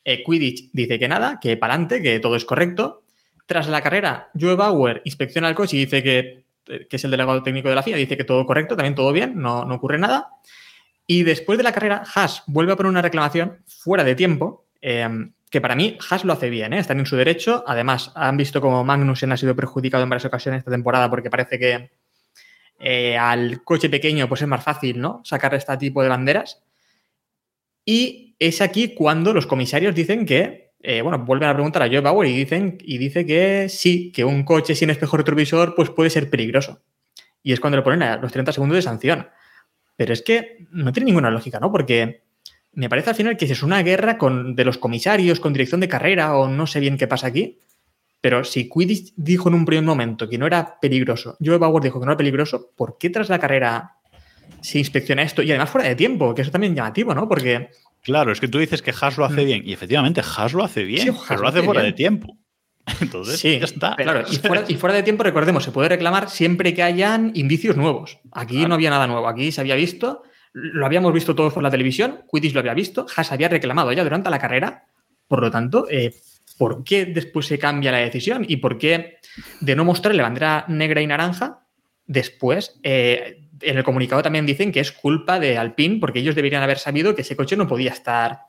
Eh, Quidditch dice que nada, que para adelante, que todo es correcto. Tras la carrera, Joe Bauer inspecciona el coche y dice que, que es el delegado técnico de la FIA, dice que todo correcto, también todo bien, no, no ocurre nada. Y después de la carrera, Haas vuelve a poner una reclamación fuera de tiempo, eh, que para mí Haas lo hace bien, ¿eh? están en su derecho. Además, han visto como Magnussen ha sido perjudicado en varias ocasiones esta temporada porque parece que eh, al coche pequeño pues es más fácil ¿no? sacar este tipo de banderas. Y es aquí cuando los comisarios dicen que, eh, bueno, vuelven a preguntar a Joe Bauer y, dicen, y dice que sí, que un coche sin espejo retrovisor pues puede ser peligroso. Y es cuando le ponen a los 30 segundos de sanción. Pero es que no tiene ninguna lógica, ¿no? Porque me parece al final que es una guerra con, de los comisarios, con dirección de carrera, o no sé bien qué pasa aquí. Pero si Quidditch dijo en un primer momento que no era peligroso, Joe Bauer dijo que no era peligroso, ¿por qué tras la carrera se inspecciona esto? Y además fuera de tiempo, que eso también es llamativo, ¿no? Porque Claro, es que tú dices que Haas lo hace Mm. bien. Y efectivamente, Haas lo hace bien. Sí, Haas pero lo lo hace hace fuera bien. de tiempo. Entonces, sí, ya está. Claro, y fuera, y fuera de tiempo, recordemos, se puede reclamar siempre que hayan indicios nuevos. Aquí no había nada nuevo, aquí se había visto, lo habíamos visto todos por la televisión, Quidditch lo había visto, Haas había reclamado ya durante la carrera, por lo tanto, eh, ¿por qué después se cambia la decisión? ¿Y por qué de no mostrarle bandera negra y naranja, después eh, en el comunicado también dicen que es culpa de Alpine porque ellos deberían haber sabido que ese coche no podía estar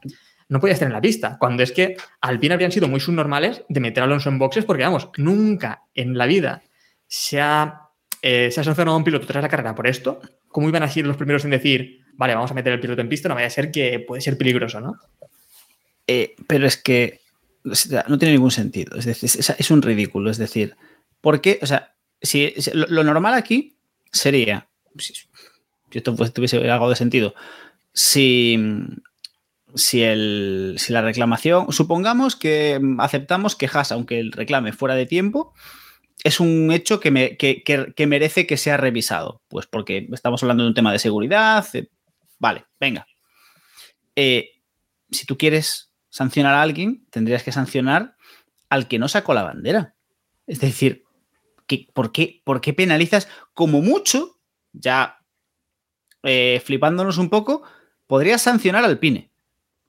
no podía estar en la pista, cuando es que Alpine habrían sido muy subnormales de meter a Alonso en boxes porque, vamos, nunca en la vida se ha, eh, se ha sancionado a un piloto tras la carrera por esto. ¿Cómo iban a ser los primeros en decir, vale, vamos a meter el piloto en pista, no vaya a ser que puede ser peligroso, ¿no? Eh, pero es que no tiene ningún sentido. Es decir, es, un ridículo. Es decir, ¿por qué? O sea, si, lo normal aquí sería, si, esto pues, tuviese algo de sentido, si, si, el, si la reclamación, supongamos que aceptamos que Haas, aunque el reclame fuera de tiempo, es un hecho que, me- que- que- que merece que sea revisado. Pues porque estamos hablando de un tema de seguridad. eh, vale, venga. Eh, si tú quieres sancionar a alguien, tendrías que sancionar al que no sacó la bandera. Es decir, ¿qué- por, qué, ¿por qué penalizas como mucho, ya eh, flipándonos un poco, podrías sancionar al Pine?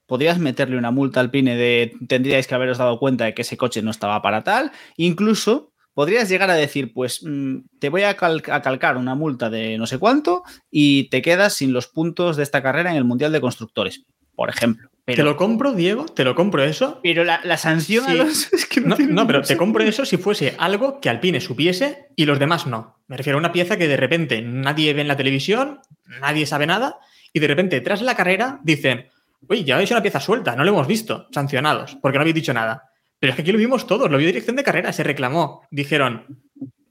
Podrías meterle una multa al Pine de tendríais que haberos dado cuenta de que ese coche no estaba para tal. Incluso podrías llegar a decir, pues mm, te voy a, cal- a calcar una multa de no sé cuánto y te quedas sin los puntos de esta carrera en el Mundial de Constructores, por ejemplo. ¿Te lo compro, Diego? ¿Te lo compro eso? pero la, la sanción a los- es que no, No, tiene no, pero te compro eso si fuese algo que Alpine supiese y los demás no. Me refiero a una pieza que de repente nadie ve en la televisión, nadie sabe nada, y de repente tras la carrera dicen, oye, ya habéis una pieza suelta, no lo hemos visto, sancionados, porque no habéis dicho nada. Pero es que aquí lo vimos todos, lo vio dirección de carrera, se reclamó, dijeron,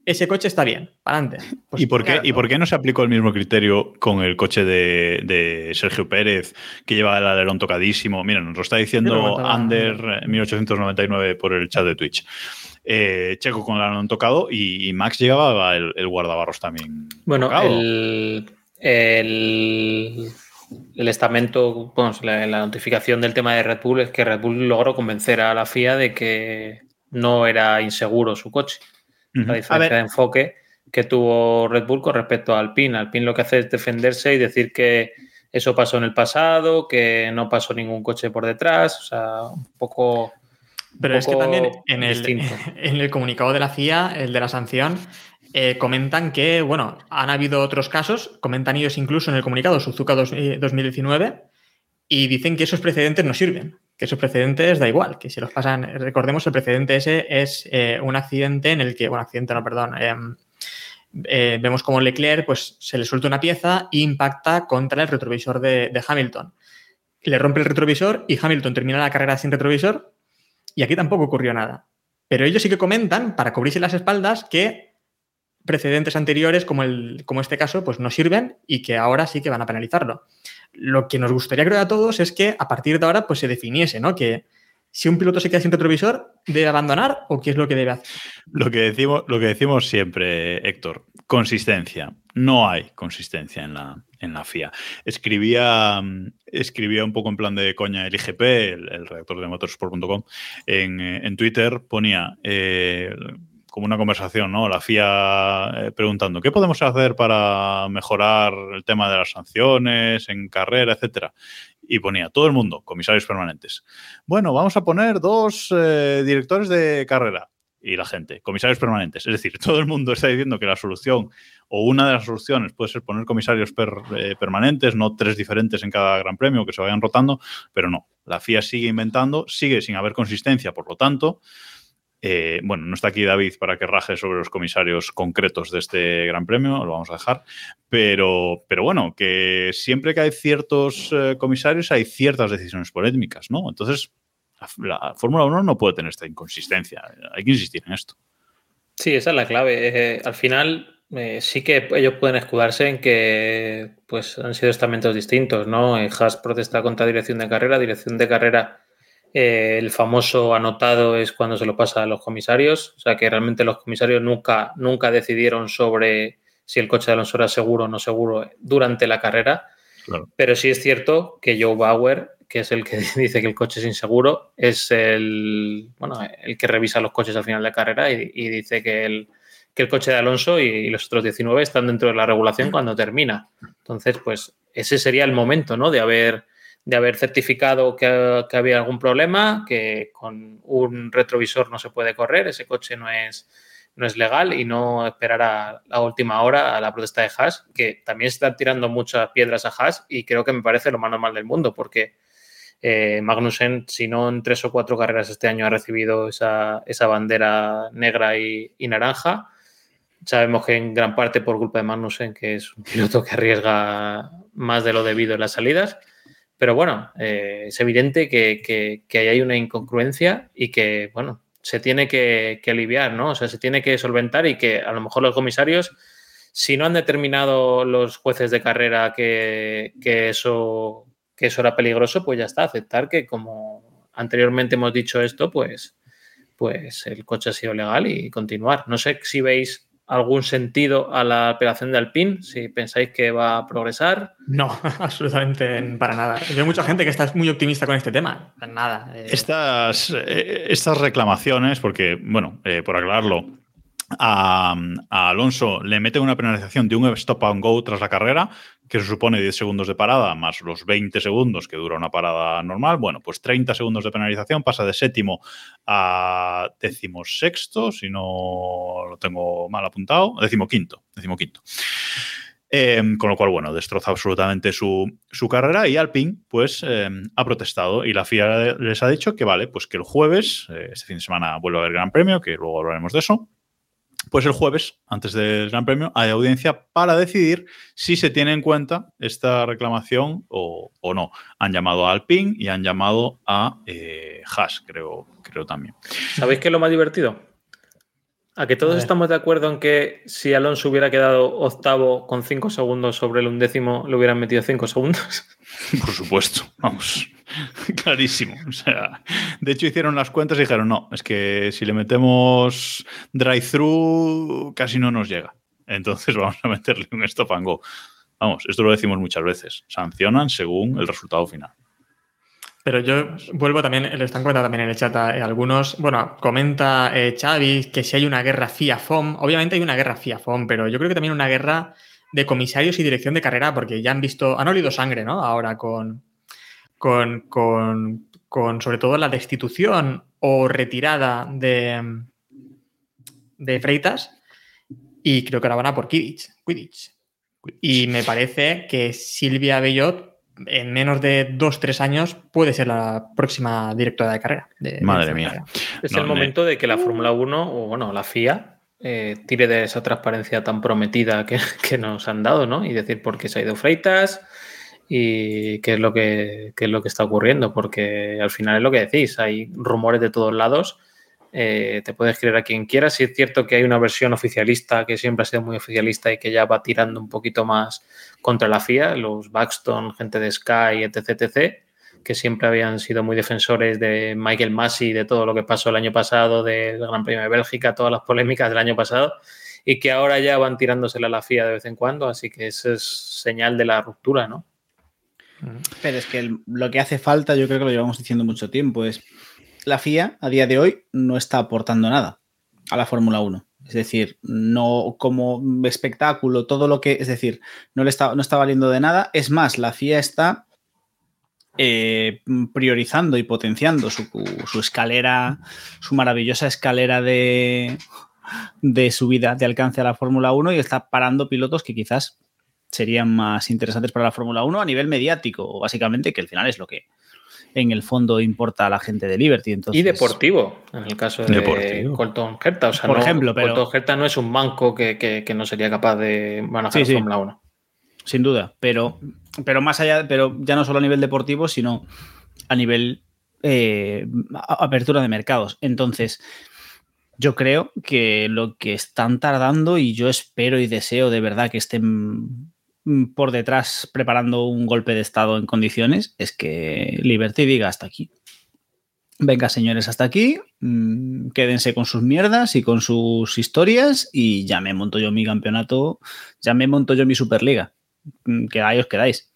ese coche está bien, para adelante. Pues ¿Y, por qué, claro, ¿Y por qué no se aplicó el mismo criterio con el coche de, de Sergio Pérez, que lleva el alerón tocadísimo? Mira, nos lo está diciendo comentaba. Under eh, 1899 por el chat de Twitch. Eh, Checo con el alerón tocado y, y Max llevaba el, el guardabarros también. Bueno, el, el, el estamento, bueno, la, la notificación del tema de Red Bull es que Red Bull logró convencer a la FIA de que no era inseguro su coche. La diferencia de enfoque que tuvo Red Bull con respecto a Alpine. Alpine lo que hace es defenderse y decir que eso pasó en el pasado, que no pasó ningún coche por detrás, o sea, un poco... Pero un es que también en el, distinto. en el comunicado de la FIA, el de la sanción, eh, comentan que, bueno, han habido otros casos, comentan ellos incluso en el comunicado Suzuka dos- eh, 2019, y dicen que esos precedentes no sirven, que sus precedentes da igual, que si los pasan, recordemos, el precedente ese es eh, un accidente en el que, bueno, accidente no, perdón, em, eh, vemos como Leclerc pues, se le suelta una pieza e impacta contra el retrovisor de, de Hamilton. Le rompe el retrovisor y Hamilton termina la carrera sin retrovisor y aquí tampoco ocurrió nada. Pero ellos sí que comentan, para cubrirse las espaldas, que precedentes anteriores, como, el, como este caso, pues no sirven y que ahora sí que van a penalizarlo. Lo que nos gustaría creo a todos es que a partir de ahora pues se definiese, ¿no? Que si un piloto se queda sin retrovisor, ¿debe abandonar o qué es lo que debe hacer? Lo que decimos, lo que decimos siempre, Héctor, consistencia. No hay consistencia en la, en la FIA. Escribía, escribía un poco en plan de coña el IGP, el, redactor de motorsport.com, en, en, Twitter ponía eh, como una conversación, ¿no? La FIA eh, preguntando, ¿qué podemos hacer para mejorar el tema de las sanciones en carrera, etcétera? y ponía todo el mundo, comisarios permanentes. Bueno, vamos a poner dos eh, directores de carrera y la gente, comisarios permanentes. Es decir, todo el mundo está diciendo que la solución o una de las soluciones puede ser poner comisarios eh, permanentes, no tres diferentes en cada gran premio que se vayan rotando, pero no. La FIA sigue inventando, sigue sin haber consistencia, por lo tanto, eh, bueno, no está aquí David para que raje sobre los comisarios concretos de este Gran Premio, lo vamos a dejar, pero, pero bueno, que siempre que hay ciertos eh, comisarios hay ciertas decisiones polémicas, ¿no? Entonces, la, Fórmula 1 no puede tener esta inconsistencia, hay que insistir en esto. Sí, esa es la clave. Eh, al final, sí que ellos pueden escudarse en que pues, han sido estamentos distintos, ¿no? Haas protesta contra dirección de carrera, dirección de carrera eh, el famoso anotado es cuando se lo pasa a los comisarios, o sea que realmente los comisarios nunca, nunca decidieron sobre si el coche de Alonso era seguro o no seguro durante la carrera. Pero sí es cierto que Joe Bauer, que es el que dice que el coche es inseguro, es el, bueno, el que revisa los coches al final de carrera y, dice que el, que el coche de Alonso y, los otros 19 están dentro de la regulación cuando termina. Entonces, pues ese sería el momento, ¿no? De haber de haber certificado que, había algún problema, que con un retrovisor no se puede correr, ese coche no es, no es legal y no esperar a la última hora a la protesta de Haas, que también están tirando muchas piedras a Haas y creo que me parece lo más normal del mundo porque eh, Magnussen, si no en tres o cuatro carreras este año ha recibido esa, bandera negra y, naranja, sabemos que en gran parte por culpa de Magnussen, que es un piloto que arriesga más de lo debido en las salidas. Pero bueno, eh, es evidente que, que, ahí hay una incongruencia y que, bueno, se tiene que, aliviar, ¿no? O sea, se tiene que solventar y que a lo mejor los comisarios, si no han determinado los jueces de carrera que, eso, que eso era peligroso, pues ya está, aceptar que como anteriormente hemos dicho esto, pues, pues el coche ha sido legal y continuar. No sé si veis algún sentido a la operación de Alpine? Si pensáis que va a progresar. No, absolutamente para nada. Hay mucha gente que está muy optimista con este tema. Nada. Eh. Estas, eh, estas reclamaciones, porque, bueno, eh, por aclararlo, a, Alonso le mete una penalización de un stop and go tras la carrera, que se supone 10 segundos de parada más los 20 segundos que dura una parada normal. Bueno, pues 30 segundos de penalización, pasa de séptimo a sexto, si no lo tengo mal apuntado, decimoquinto, decimoquinto. Eh, con lo cual, bueno, destroza absolutamente su, carrera y Alpine, pues, eh, ha protestado y la FIA les ha dicho que vale, pues que el jueves, eh, este fin de semana vuelve a haber Gran Premio, que luego hablaremos de eso, pues el jueves, antes del Gran Premio, hay audiencia para decidir si se tiene en cuenta esta reclamación o, no. Han llamado a Alpine y han llamado a eh, Haas, creo, creo también. ¿Sabéis qué es lo más divertido? A que todos estamos de acuerdo en que si Alonso hubiera quedado octavo con cinco segundos sobre el undécimo, le hubieran metido cinco segundos. Por supuesto, vamos. Clarísimo. O sea, de hecho hicieron las cuentas y dijeron, no, es que si le metemos drive-thru casi no nos llega. Entonces vamos a meterle un stop and go. Vamos, esto lo decimos muchas veces. Sancionan según el resultado final. Pero yo vuelvo también, lo están comentando también en el chat eh, algunos. Bueno, comenta eh, Xavi que si hay una guerra FIA-FOM, obviamente hay una guerra FIA-FOM, pero yo creo que también una guerra de comisarios y dirección de carrera, porque ya han visto, han olido sangre, ¿no? Ahora con, con, con, sobre todo la destitución o retirada de, de Freitas y creo que ahora van a por Quidditch, Y me parece que Silvia Bellot en menos de dos, tres años puede ser la próxima directora de carrera. de- Madre de mía. carrera. Es No, el momento de que la Fórmula 1, o bueno, la FIA, eh, tire de esa transparencia tan prometida que, que nos han dado, ¿no? Y decir por qué se ha ido Freitas y qué es lo que, qué es lo que está ocurriendo, porque al final es lo que decís, hay rumores de todos lados. Eh, te puedes creer a quien quieras. Si es cierto que hay una versión oficialista que siempre ha sido muy oficialista y que ya va tirando un poquito más contra la FIA, los Baxton, gente de Sky, etc, etc, que siempre habían sido muy defensores de Michael Massey, de todo lo que pasó el año pasado, del Gran Premio de Bélgica, todas las polémicas del año pasado, y que ahora ya van tirándosela a la FIA de vez en cuando, así que eso es señal de la ruptura, ¿no? Pero es que lo que hace falta, yo creo que lo llevamos diciendo mucho tiempo, es la FIA a día de hoy no está aportando nada a la Fórmula 1. Es decir, no como espectáculo, todo lo que, es decir, no le está, no está valiendo de nada. Es más, la FIA está eh, priorizando y potenciando su, su escalera, su maravillosa escalera de, de subida de alcance a la Fórmula 1 y está parando pilotos que quizás serían más interesantes para la Fórmula 1 a nivel mediático, básicamente, que al final es lo que en el fondo importa a la gente de Liberty. Entonces, y deportivo, en el caso de Deportivo. Colton Herta. O sea, Por no- ejemplo, pero- Colton Herta no es un manco que, que- que no sería capaz de manejar Sí, la sí. Fórmula 1. sin duda, pero, pero más allá, pero ya no solo a nivel deportivo, sino a nivel eh, apertura de mercados. Entonces, yo creo que lo que están tardando, y yo espero y deseo de verdad que estén por detrás preparando un golpe de estado en condiciones, es que Liberty diga hasta aquí. Venga, señores, hasta aquí. mm, Quédense con sus mierdas y con sus historias y ya me monto yo mi campeonato, ya me monto yo mi Superliga. Mm, Quedáis, os quedáis.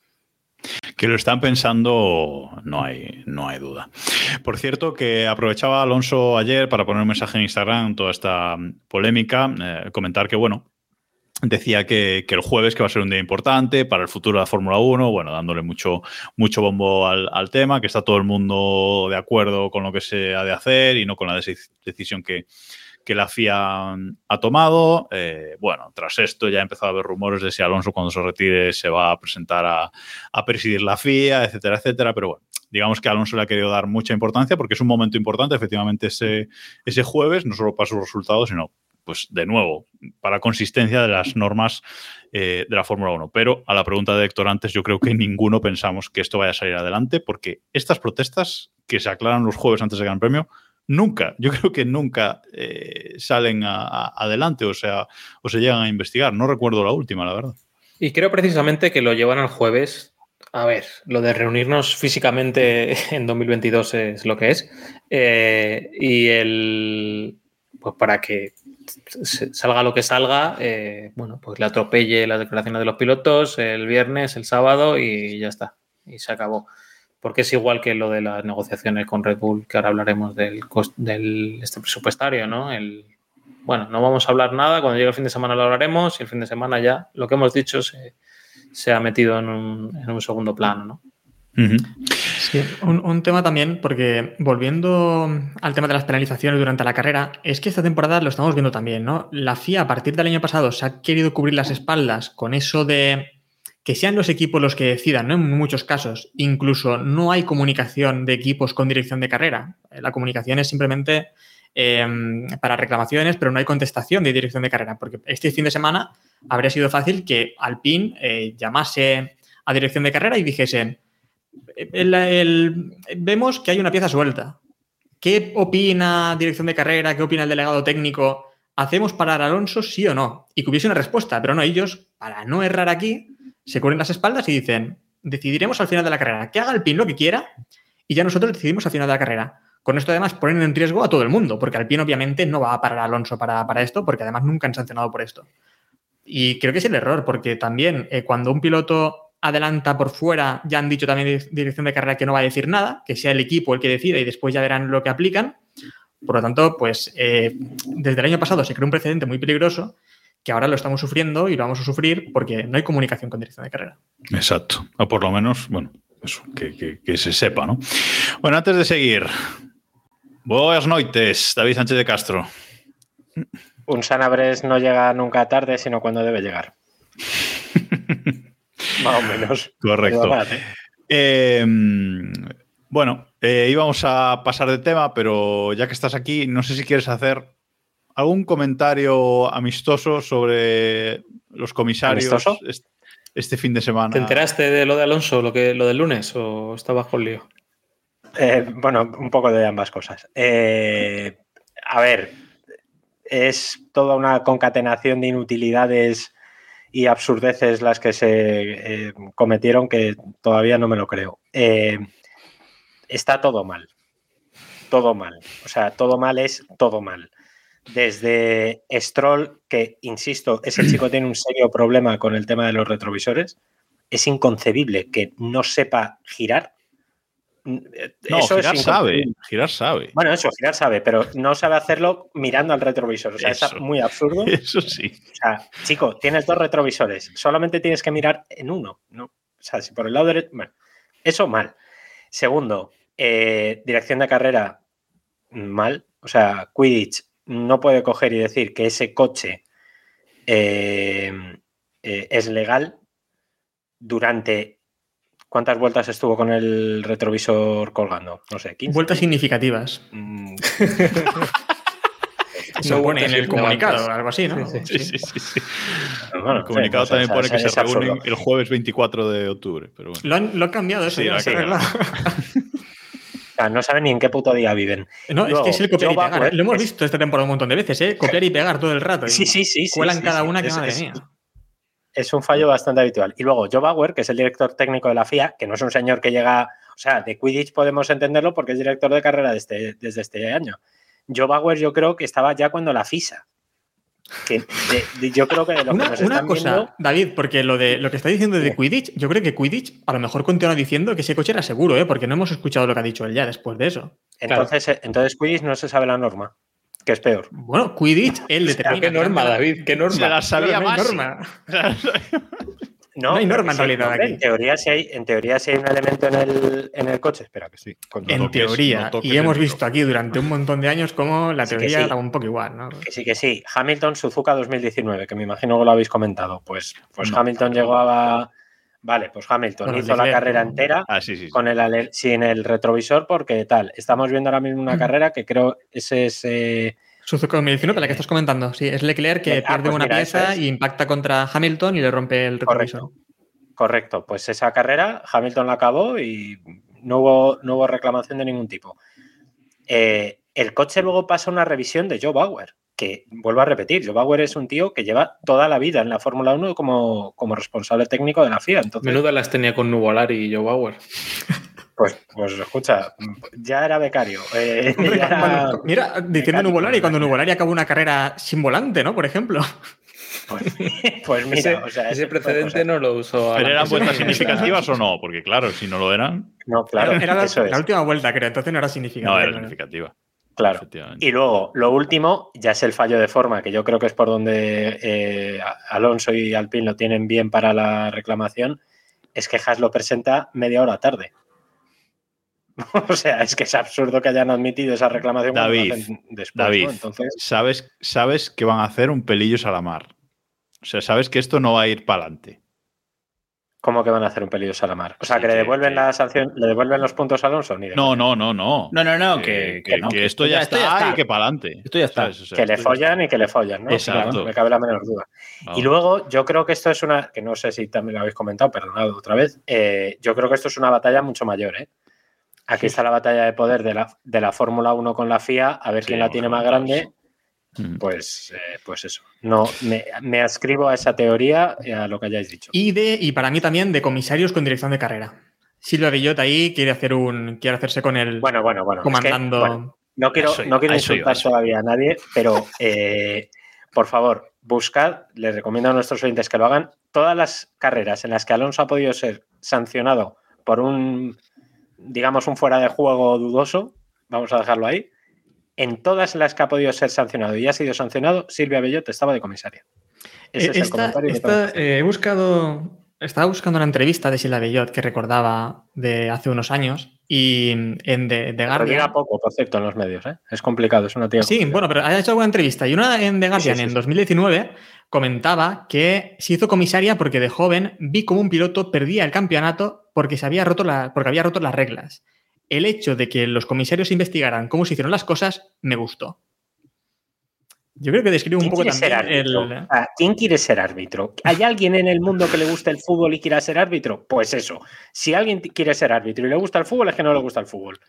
Que lo están pensando, no hay, no hay duda. Por cierto, que aprovechaba Alonso ayer para poner un mensaje en Instagram, toda esta mm, polémica, eh, comentar que, bueno, decía que, el jueves que va a ser un día importante para el futuro de la Fórmula 1, bueno, dándole mucho, mucho bombo al, tema, que está todo el mundo de acuerdo con lo que se ha de hacer y no con la deci- decisión que, la FIA ha tomado. Eh, bueno, tras esto ya ha empezado a haber rumores de si Alonso cuando se retire se va a presentar a, a presidir la FIA, etcétera, etcétera. Pero bueno, digamos que Alonso le ha querido dar mucha importancia porque es un momento importante, efectivamente, ese, ese jueves, no solo para sus resultados, sino, pues, de nuevo, para consistencia de las normas eh, de la Fórmula 1. Pero a la pregunta de Héctor antes, yo creo que ninguno pensamos que esto vaya a salir adelante porque estas protestas que se aclaran los jueves antes del Gran Premio nunca, yo creo que nunca eh, salen adelante o sea, o se llegan a investigar. No recuerdo la última, la verdad. Y creo precisamente que lo llevan al jueves. A ver, lo de reunirnos físicamente en 2022 es lo que es. Eh, y el. Pues para que salga lo que salga, eh, bueno, pues le atropelle las declaraciones de los pilotos el viernes, el sábado y ya está. Y se acabó. Porque es igual que lo de las negociaciones con Red Bull, que ahora hablaremos del, cost- del este presupuestario, ¿no? El, bueno, no vamos a hablar nada, cuando llegue el fin de semana lo hablaremos y el fin de semana ya lo que hemos dicho se, ha metido en un, en un segundo plano, ¿no? Un, tema también, porque volviendo al tema de las penalizaciones durante la carrera, es que esta temporada lo estamos viendo también, ¿no? La FIA a partir del año pasado se ha querido cubrir las espaldas con eso de que sean los equipos los que decidan, ¿no? En muchos casos, incluso no hay comunicación de equipos con dirección de carrera. La comunicación es simplemente eh, para reclamaciones, pero no hay contestación de dirección de carrera, porque este fin de semana habría sido fácil que Alpine eh, llamase a dirección de carrera y dijese, el- el- vemos que hay una pieza suelta. ¿Qué opina dirección de carrera? ¿Qué opina el delegado técnico? ¿Hacemos parar a Alonso, sí o no? Y que hubiese una respuesta, pero no, ellos, para no errar aquí, se cubren las espaldas y dicen, decidiremos al final de la carrera, que haga Alpine lo que quiera y ya nosotros decidimos al final de la carrera. Con esto además ponen en riesgo a todo el mundo, porque Alpine obviamente no va a parar a Alonso para, para esto, porque además nunca han sancionado por esto. Y creo que es el error, porque también eh, cuando un piloto adelanta por fuera, ya han dicho también di- dirección de carrera que no va a decir nada, que sea el equipo el que decida y después ya verán lo que aplican. Por lo tanto, pues eh, desde el año pasado se creó un precedente muy peligroso que ahora lo estamos sufriendo y lo vamos a sufrir porque no hay comunicación con dirección de carrera. Exacto. O por lo menos, bueno, eso, que, que- que se sepa, ¿no? Bueno, antes de seguir, buenas noites, David Sánchez de Castro. Un Sanabres no llega nunca tarde, sino cuando debe llegar. Más o menos. Correcto. ¿eh? Eh, bueno, eh, íbamos a pasar de tema, pero ya que estás aquí, no sé si quieres hacer algún comentario amistoso sobre los comisarios este fin de semana. ¿Te enteraste de lo de Alonso, lo, que, lo del lunes, o estabas con lío? Eh, bueno, un poco de ambas cosas. Eh, a ver, es toda una concatenación de inutilidades y absurdeces las que se eh, cometieron que todavía no me lo creo. Eh, está todo mal. Todo mal. O sea, todo mal es todo mal. Desde Stroll, que, insisto, ese chico tiene un serio problema con el tema de los retrovisores. Es inconcebible que no sepa girar. No, Eso girar sabe, girar sabe. Bueno, eso, girar sabe, pero no sabe hacerlo mirando al retrovisor. O sea, Eso. es muy absurdo. Eso sí. O sea, chico, tienes dos retrovisores, solamente tienes que mirar en uno. ¿no? O sea, si por el lado derecho. Bueno, eso mal. Segundo, eh, dirección de carrera mal. O sea, Quidditch no puede coger y decir que ese coche eh, eh, es legal durante. ¿Cuántas vueltas estuvo con el retrovisor colgando? No sé, 15. Vueltas significativas. Mm, Eso No pone en el comunicado, algo así, ¿no? Sí, sí, sí, sí. bueno, el comunicado sí, también o pone que se reúnen absurdo. el jueves 24 de octubre. Pero bueno. Lo han, lo han cambiado eso. Sí, ya, lo han se ha cambiado. arreglado. O sea, no saben ni en qué puto día viven. No, Luego, es que es el copiar y pegar. Lo hemos es- visto esta temporada un montón de veces, ¿eh? Copiar y pegar todo el rato. Sí, sí, sí. Cuelan sí, cada sí. una que Es- madre es- mía. Es un fallo bastante habitual. Y luego Joe Bauer, que es el director técnico de la FIA, que no es un señor que llega, o sea, de Quidditch podemos entenderlo porque es director de carrera desde, desde este año. Joe Bauer yo creo que estaba ya cuando la FISA. Que de- de- yo creo que de lo que Una, nos una están cosa, viendo- David, porque lo de lo que está diciendo de Quidditch, yo creo que Quidditch a lo mejor continúa diciendo que ese coche era seguro, ¿eh? Porque no hemos escuchado lo que ha dicho él ya después de eso. entonces, eh, entonces Quidditch no se sabe la norma, que es peor. Bueno, Quidditch, él determina. ¿Qué norma, David? ¿Qué norma? Se la sabía no hay más. norma. No, No hay norma en realidad aquí. En teoría, si hay, en teoría, si hay un elemento en el, en el coche, espera que sí. En toques, teoría. y hemos visto aquí durante un montón de años cómo la Sí teoría sí. era un poco igual, ¿no? Que sí, que sí. Hamilton Suzuka 2019, que me imagino que lo habéis comentado. Pues, pues No. Hamilton llegó a. Vale, pues Hamilton Bueno, hizo la carrera entera Ah, sí, sí. sí. con el ale- sin el retrovisor, porque tal. Estamos viendo ahora mismo Mm. una carrera que creo ese es. eh, Suzuka 2019, la que estás comentando. Sí, es Leclerc que Ah, pierde pues una mira, pieza es. y impacta contra Hamilton y le rompe el retrovisor. correcto. Correcto. Pues esa carrera, Hamilton la acabó y no hubo, no hubo reclamación de ningún tipo. Eh, el coche luego pasa una revisión de Joe Bauer, que vuelvo a repetir, Joe Bauer es un tío que lleva toda la vida en la Fórmula 1 como, como responsable técnico de la FIA. Entonces, Menuda las tenía con Nuvolari y Joe Bauer. Pues, pues escucha, ya era becario. eh, Hombre, ya era- cuando- Mira, diciendo Nuvolari, cuando. Nuvolari acabó una carrera sin volante, ¿no? Por ejemplo. Pues, pues mira, ese o sea, ese precedente no lo usó. ¿Pero eran vueltas significativas o no? Porque claro, si no lo eran, No, claro, era la, eso es, la última vuelta, creo, entonces no era significativo. no era significativa. Claro. Y luego, lo último, ya es el fallo de forma, que yo creo que es por donde eh, Alonso y Alpine lo tienen bien para la reclamación, es que Haas lo presenta media hora tarde. o sea, es que es absurdo que hayan admitido esa reclamación David, después, ¿no? David, Entonces, sabes, sabes que van a hacer un pelillos a la mar. O sea, sabes que esto no va a ir para adelante. ¿Cómo que van a hacer un pelillo a la mar? O sea, Sí, que le devuelven que- la sanción, le devuelven los puntos a Alonso, ni de No, no, no, no. No, no, no, que, que, que- no, que esto ya esto está, y que para adelante. Esto ya está. que le follan y que le follan, ¿no? Exacto. No me cabe la menor duda. Y luego, yo creo que esto es una, que no sé si también lo habéis comentado, perdonad otra vez, eh, yo creo que esto es una batalla mucho mayor, ¿eh? Aquí está la batalla de poder de la, de la Fórmula 1 con la FIA, a ver Sí, quién la tiene más grande, eso. Mm. pues, eh, pues eso. No, me, me ascribo a esa teoría y a lo que hayáis dicho. Y, de, y para mí también de comisarios con dirección de carrera. Silvia Bellot ahí quiere hacer un quiere hacerse con el Bueno, bueno, bueno. es que, comandando. bueno, no quiero, no quiero insultar eso. todavía a nadie, pero eh, por favor, buscad, les recomiendo a nuestros oyentes que lo hagan, todas las carreras en las que Alonso ha podido ser sancionado por un, digamos, un fuera de juego dudoso, vamos a dejarlo ahí, en todas las que ha podido ser sancionado y ha sido sancionado, Silvia Bellot estaba de comisaria. Ese es el Eh, comentario esta, eh, he buscado. Estaba buscando una entrevista de Silvia Bellot que recordaba de hace unos años y en The, Guardian. poco, por cierto, en los medios, ¿eh? Es complicado, es una tía. Sí, complicada. bueno, pero ha hecho alguna entrevista y una en The Guardian sí, en sí. 2019 comentaba que se hizo comisaria porque de joven vi como un piloto perdía el campeonato porque, se había roto la, porque había roto las reglas. El hecho de que los comisarios investigaran cómo se hicieron las cosas me gustó. Yo creo que describe un ¿Quién poco también el. Ah, ¿Quién quiere ser árbitro? ¿Hay alguien en el mundo que le guste el fútbol y quiera ser árbitro? Pues eso. Si alguien quiere ser árbitro y le gusta el fútbol, es que no le gusta el fútbol.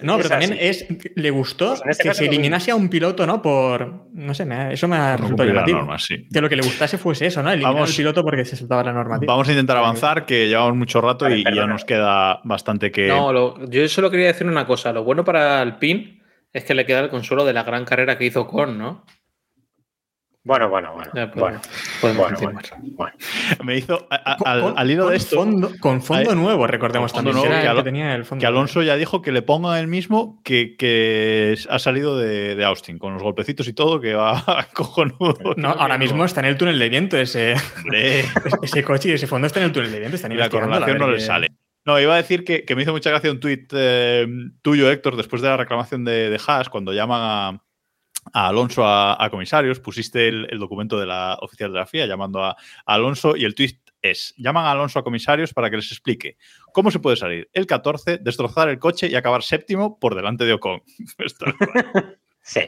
No, pero también es. Le gustó Pues este que se eliminase a un piloto, ¿no? Por. No sé, me- eso me ha Por resultado llamativo. norma, sí. Que lo que le gustase fuese eso, ¿no? Eliminar Vamos- al piloto porque se saltaba la normativa. Vamos a intentar avanzar, que llevamos mucho rato Vale, y, ya nos queda bastante que. No, lo- yo solo quería decir una cosa. Lo bueno para Alpine es que le queda el consuelo de la gran carrera que hizo Con, ¿no? Bueno, bueno, bueno. Ya, pues, bueno, podemos bueno, continuar. bueno, bueno. Me hizo. a- a- Con- al, al hilo con de esto. fondo- con fondo nuevo, recordemos fondo también. nuevo que era que tenía el fondo Que Alonso ya dijo que le pongan el mismo que, que ha salido de, de Austin, con los golpecitos y todo, que va cojonudo. No, ahora mismo está en el túnel de viento ese, ese coche y ese fondo está en el túnel de viento. Están y la ver no le sale. No, iba a decir que, que me hizo mucha gracia un tuit eh, tuyo, Héctor, después de la reclamación de, de Haas, cuando llaman a, a Alonso a, a comisarios, pusiste el, el documento de la oficial de la FIA llamando a, a Alonso y el tuit es, llaman a Alonso a comisarios para que les explique cómo se puede salir el 14, destrozar el coche y acabar séptimo por delante de Ocon. Esto Sí.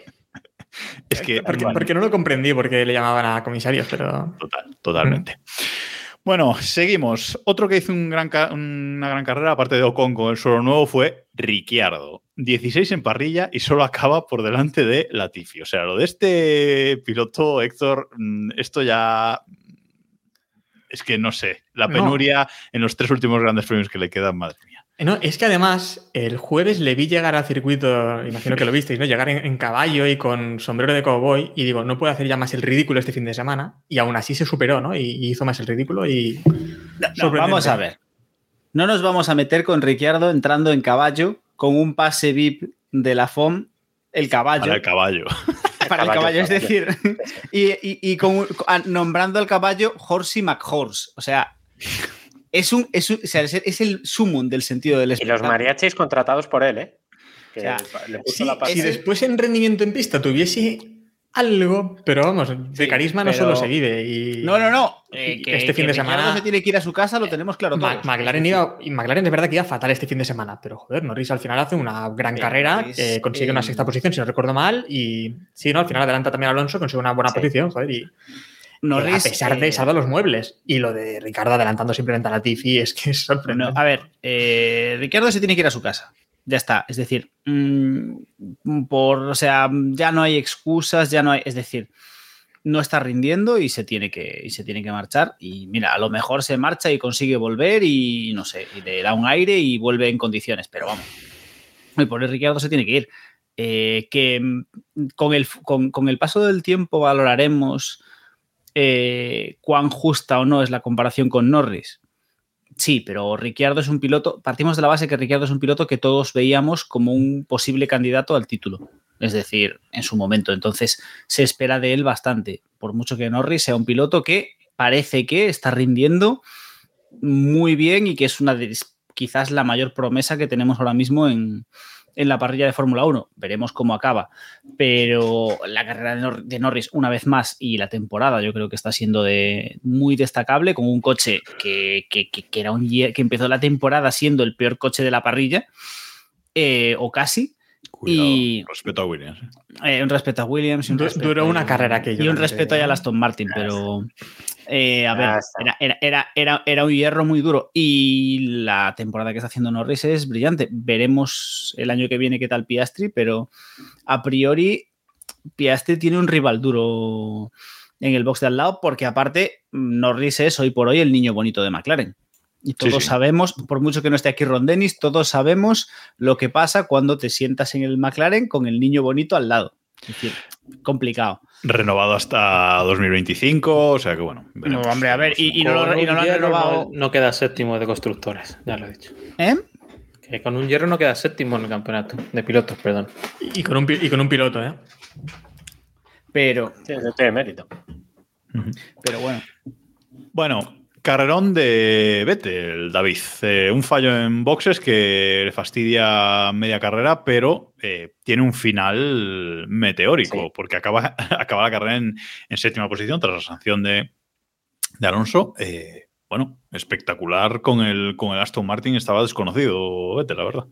es que... Porque, bueno, porque no lo comprendí porque le llamaban a comisarios, pero. Total, totalmente. Bueno, seguimos. Otro que hizo un gran ca- una gran carrera, aparte de Ocon con el suelo nuevo, fue Ricciardo. 16 en parrilla y solo acaba por delante de Latifi. O sea, lo de este piloto, Héctor, mm, esto ya. Es que no sé. La No. penuria en los tres últimos grandes premios que le quedan, madre mía. No, es que además el jueves le vi llegar al circuito, imagino que lo visteis, ¿no? Llegar en, en caballo y con sombrero de cowboy y digo, no puedo hacer ya más el ridículo este fin de semana y aún así se superó, ¿no? Y, y hizo más el ridículo y... No, vamos a ver. No nos vamos a meter con Ricciardo entrando en caballo con un pase VIP de la FOM, el caballo. Para el caballo. para el Caballo, caballo, es decir, y, y- y con- nombrando al caballo Horsey McHorse. O sea, es, un, es, un- o sea, es, es el sumum del sentido del Y los espectáculo. mariachis contratados por él, ¿eh? Que O sea, le puso Sí, la pasta. si después en rendimiento en pista tuviese algo, pero vamos, de Sí, carisma no solo se vive. Y... No, no, no. eh, que, este fin que de semana se tiene que ir a su casa, lo tenemos claro. McLaren, iba, y McLaren es verdad que iba fatal este fin de semana, pero joder, Norris al final hace una gran carrera, eh, consigue eh, una sexta posición, si no recuerdo mal, y sí, ¿no? Al final adelanta también a Alonso, consigue una buena Sí. posición, joder, y Norris, a pesar de eh, salvar los muebles. Y lo de Ricardo adelantando simplemente a la Tifi es que es No, sorprendente. a ver, eh, Ricardo se tiene que ir a su casa. Ya está. Es decir, mm, por, o sea, ya no hay excusas, ya no hay. Es decir, no está rindiendo y se tiene que, y se tiene que marchar. Y mira, a lo mejor se marcha y consigue volver y no sé, y le da un aire y vuelve en condiciones. Pero vamos. El pobre Ricardo se tiene que ir. Eh, que mm, con el, con, con el paso del tiempo valoraremos eh, cuán justa o no es la comparación con Norris. Sí, pero Ricciardo es un piloto, partimos de la base que Ricciardo es un piloto que todos veíamos como un posible candidato al título, es decir, en su momento. Entonces se espera de él bastante, por mucho que Norris sea un piloto que parece que está rindiendo muy bien y que es una de quizás la mayor promesa que tenemos ahora mismo en, en la parrilla de Fórmula 1. Veremos cómo acaba. Pero la carrera de, Nor de, Norris, una vez más, y la temporada, yo creo que está siendo de, muy destacable, con un coche que, que, que, que era un, que empezó la temporada siendo el peor coche de la parrilla, eh, o casi. Cuidado, y respeto a Williams. Eh, un respeto a Williams. Un Du respeto, duró una carrera que yo Y un respeto a Aston Martin, pero. Eh, a ver, era, era, era, era un hierro muy duro. Y la temporada que está haciendo Norris es brillante. Veremos el año que viene qué tal Piastri, pero a priori Piastri tiene un rival duro en el box de al lado, porque aparte Norris es hoy por hoy el niño bonito de McLaren. Y todos Sí, sí. sabemos, por mucho que no esté aquí Ron Dennis, todos sabemos lo que pasa cuando te sientas en el McLaren con el niño bonito al lado. Es decir, complicado. Renovado hasta 2025, o sea que bueno. No, hombre, a ver, y, y no, lo, y no lo han renovado. No, no queda séptimo de constructores, ya lo he dicho. ¿Eh? Que con un hierro no queda séptimo en el campeonato, de pilotos, perdón. Y con un, y con un piloto, ¿eh? Pero, Sí, tiene mérito. pero bueno. Bueno, carrerón de Vettel, David. Eh, un fallo en boxes que le fastidia media carrera, pero eh, tiene un final meteórico, Sí. porque acaba, acaba la carrera en, en séptima posición tras la sanción de, de Alonso. Eh, bueno, espectacular con el, con el Aston Martin estaba desconocido, vete, la verdad.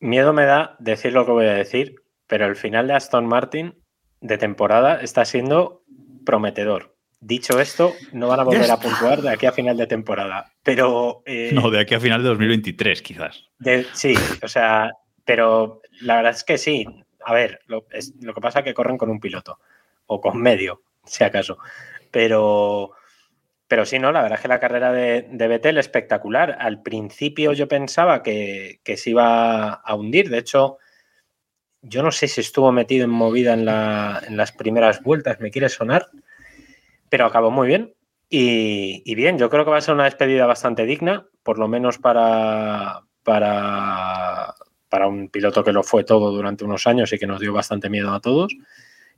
Miedo me da decir lo que voy a decir, pero el final de Aston Martin de temporada está siendo prometedor. Dicho esto, no van a volver a puntuar de aquí a final de temporada. Pero. eh, No, de aquí a final de 2023, quizás. de- sí, o sea, pero la verdad es que sí. A ver, lo, es- lo que pasa es que corren con un piloto o con medio, si acaso. Pero, pero sí, no, la verdad es que la carrera de, de Vettel espectacular. Al principio yo pensaba que, que se iba a hundir. De hecho, yo no sé si estuvo metido en movida en, la- en las primeras vueltas, me quiere sonar, pero acabó muy bien. Y, y bien, yo creo que va a ser una despedida bastante digna, por lo menos para, para, para un piloto que lo fue todo durante unos años y que nos dio bastante miedo a todos,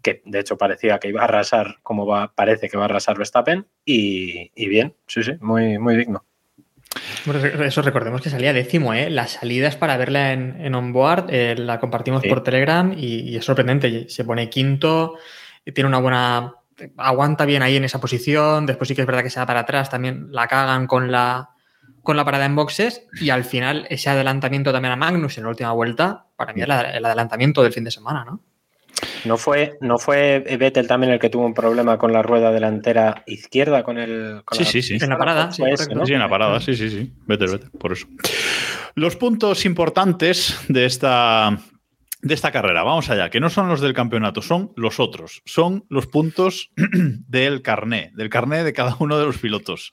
que de hecho parecía que iba a arrasar, como va, parece que va a arrasar Verstappen, y, y bien, sí, sí, muy, muy digno. Bueno, Eso recordemos que salía décimo, ¿eh? Las salidas para verla en, en onboard eh, la compartimos Sí. por Telegram y, y es sorprendente. Se pone quinto, tiene una buena. Aguanta bien ahí en esa posición. Después sí que es verdad que se va para atrás, también la cagan con la, con la parada en boxes. Y al final, ese adelantamiento también a Magnus en la última vuelta, para mí es la- el adelantamiento del fin de semana, ¿no? ¿No fue, ¿No fue Vettel también el que tuvo un problema con la rueda delantera izquierda con el... con Sí, la- sí, sí. En la parada, sí. Sí, en la parada, sí, sí, sí. Vete, vete, por eso. Los puntos importantes de esta, de esta carrera, vamos allá, que no son los del campeonato, son los otros. Son los puntos del carné, del carné de cada uno de los pilotos.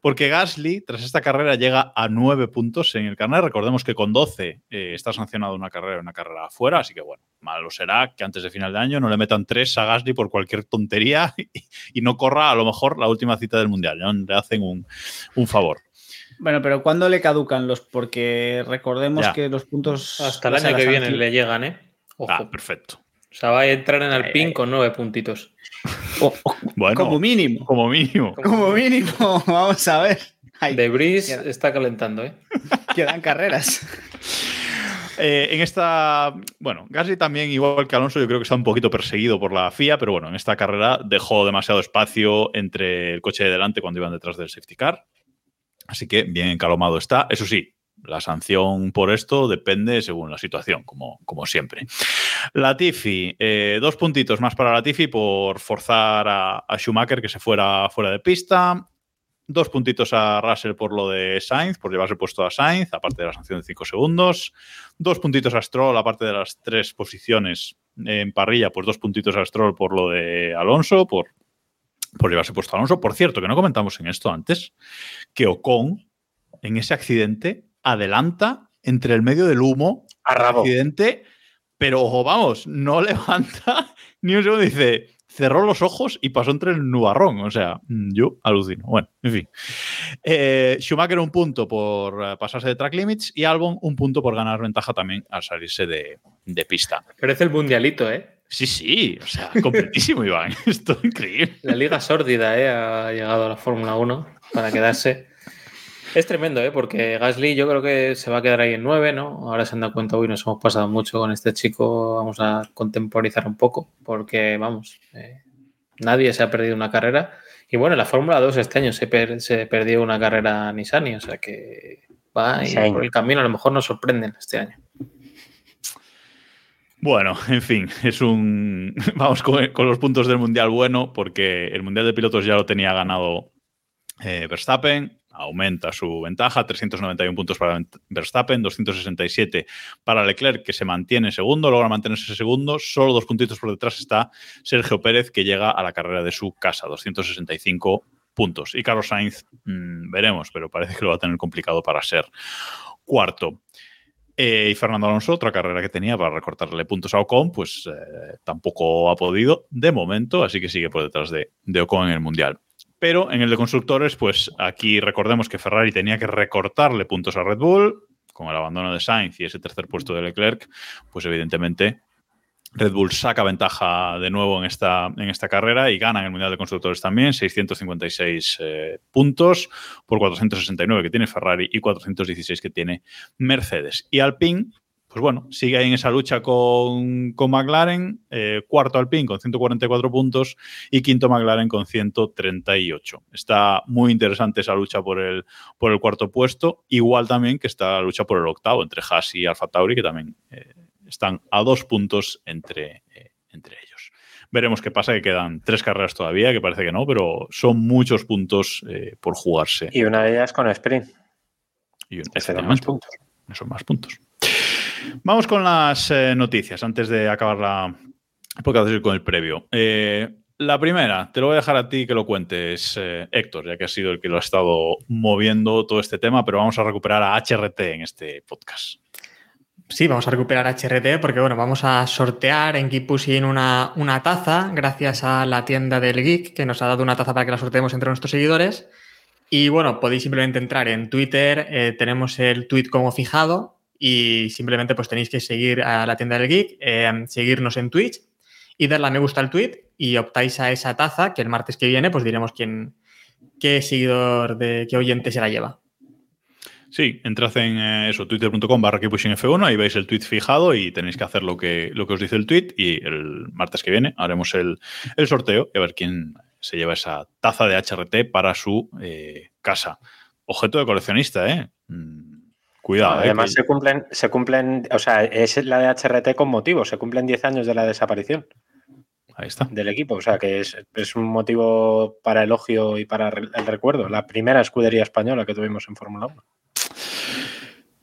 Porque Gasly, tras esta carrera, llega a nueve puntos en el carnet. Recordemos que con 12 eh, está sancionado una carrera, una carrera afuera, así que bueno, malo será que antes de final de año no le metan tres a Gasly por cualquier tontería y, no corra a lo mejor la última cita del Mundial. ¿no? Le hacen un, un favor. Bueno, pero ¿cuándo le caducan los? Porque recordemos Ya. que los puntos. Hasta el año que viene le llegan, ¿eh? Ojo. Ah, perfecto. O sea, va a entrar en Alpine con nueve puntitos. Bueno, Como mínimo. como mínimo. Como mínimo. Vamos a ver. Ay, De Breeze queda- está calentando, ¿eh? quedan carreras. Eh, en esta, bueno, Gasly también, igual que Alonso, yo creo que está un poquito perseguido por la FIA, pero bueno, en esta carrera dejó demasiado espacio entre el coche de delante cuando iban detrás del safety car. Así que bien encalomado está. Eso sí, la sanción por esto depende según la situación, como, como siempre. Latifi, eh, dos puntitos más para Latifi por forzar a, Schumacher que se fuera fuera de pista. Dos puntitos a Russell por lo de Sainz, por llevarse puesto a Sainz, aparte de la sanción de 5 segundos. Dos puntitos a Stroll, aparte de las tres posiciones en parrilla, pues dos puntitos a Stroll por lo de Alonso, por, por llevarse puesto a Alonso. Por cierto, que no comentamos en esto antes, que Ocon, en ese accidente, adelanta entre el medio del humo, A rabo. accidente, pero ojo, vamos, no levanta ni un segundo, dice, cerró los ojos y pasó entre el nubarrón. O sea, mm, yo alucino. Bueno, en fin. Eh, Schumacher un punto por eh, pasarse de track limits y Albon un punto por ganar ventaja también al salirse de, de pista. Parece el mundialito, ¿eh? Sí, sí, o sea, completísimo, Iván. Esto es increíble. La liga sórdida, ¿eh? Ha llegado a la Fórmula 1 para quedarse. Es tremendo, ¿eh? Porque Gasly yo creo que se va a quedar ahí en 9, ¿no? Ahora se han dado cuenta, hoy nos hemos pasado mucho con este chico, vamos a contemporizar un poco, porque, vamos, eh, nadie se ha perdido una carrera. Y bueno, en la Fórmula 2 este año se, per- se perdió una carrera Nissani, o sea que va Sí. por el camino, a lo mejor nos sorprenden este año. Bueno, en fin, es un. Vamos con, los puntos del Mundial bueno, porque el Mundial de Pilotos ya lo tenía ganado eh, Verstappen, aumenta su ventaja, 391 puntos para Verstappen, 267 para Leclerc, que se mantiene segundo, logra mantenerse segundo, solo dos puntitos por detrás está Sergio Pérez, que llega a la carrera de su casa, 265 puntos. Y Carlos Sainz, mmm, veremos, pero parece que lo va a tener complicado para ser cuarto. Eh, y Fernando Alonso, otra carrera que tenía para recortarle puntos a Ocon, pues eh, tampoco ha podido de momento, así que sigue por detrás de, de Ocon en el Mundial. Pero en el de constructores, pues aquí recordemos que Ferrari tenía que recortarle puntos a Red Bull, con el abandono de Sainz y ese tercer puesto de Leclerc, pues evidentemente Red Bull saca ventaja de nuevo en esta, en esta carrera y gana en el Mundial de Constructores también, 656 eh, puntos por 469 que tiene Ferrari y 416 que tiene Mercedes. Y Alpine, pues bueno, sigue ahí en esa lucha con, con McLaren, eh, cuarto Alpine con 144 puntos y quinto McLaren con 138. Está muy interesante esa lucha por el, por el cuarto puesto, igual también que está la lucha por el octavo entre Haas y Alfa Tauri, que también eh, están a dos puntos entre, eh, entre ellos. Veremos qué pasa, que quedan tres carreras todavía, que parece que no, pero son muchos puntos eh, por jugarse. Y una de ellas con sprint. Y más puntos. Son más puntos. Vamos con las eh, noticias antes de acabar la podcast con el previo. Eh, la primera, te lo voy a dejar a ti que lo cuentes, eh, Héctor, ya que has sido el que lo ha estado moviendo todo este tema, pero vamos a recuperar a HRT en este podcast. Sí, vamos a recuperar HRT porque bueno, vamos a sortear en Keep Pushing una, una taza gracias a la tienda del Geek que nos ha dado una taza para que la sorteemos entre nuestros seguidores. Y bueno, podéis simplemente entrar en Twitter, eh, tenemos el tweet como fijado y simplemente pues tenéis que seguir a la tienda del Geek, eh, seguirnos en Twitch y darle a me gusta al tweet y optáis a esa taza que el martes que viene pues diremos quién, qué seguidor de qué oyente se la lleva. Sí, entrad en eh, eso, twitter.com barra F1, ahí veis el tweet fijado y tenéis que hacer lo que, lo que os dice el tweet y el martes que viene haremos el, el sorteo y a ver quién se lleva esa taza de HRT para su eh, casa. Objeto de coleccionista, ¿eh? Mm, Cuidado, ¿eh? Además, que- se cumplen, se cumplen, o sea, es la de HRT con motivo, se cumplen 10 años de la desaparición Ahí está. del equipo, o sea, que es, es un motivo para elogio y para el recuerdo. La primera escudería española que tuvimos en Fórmula 1.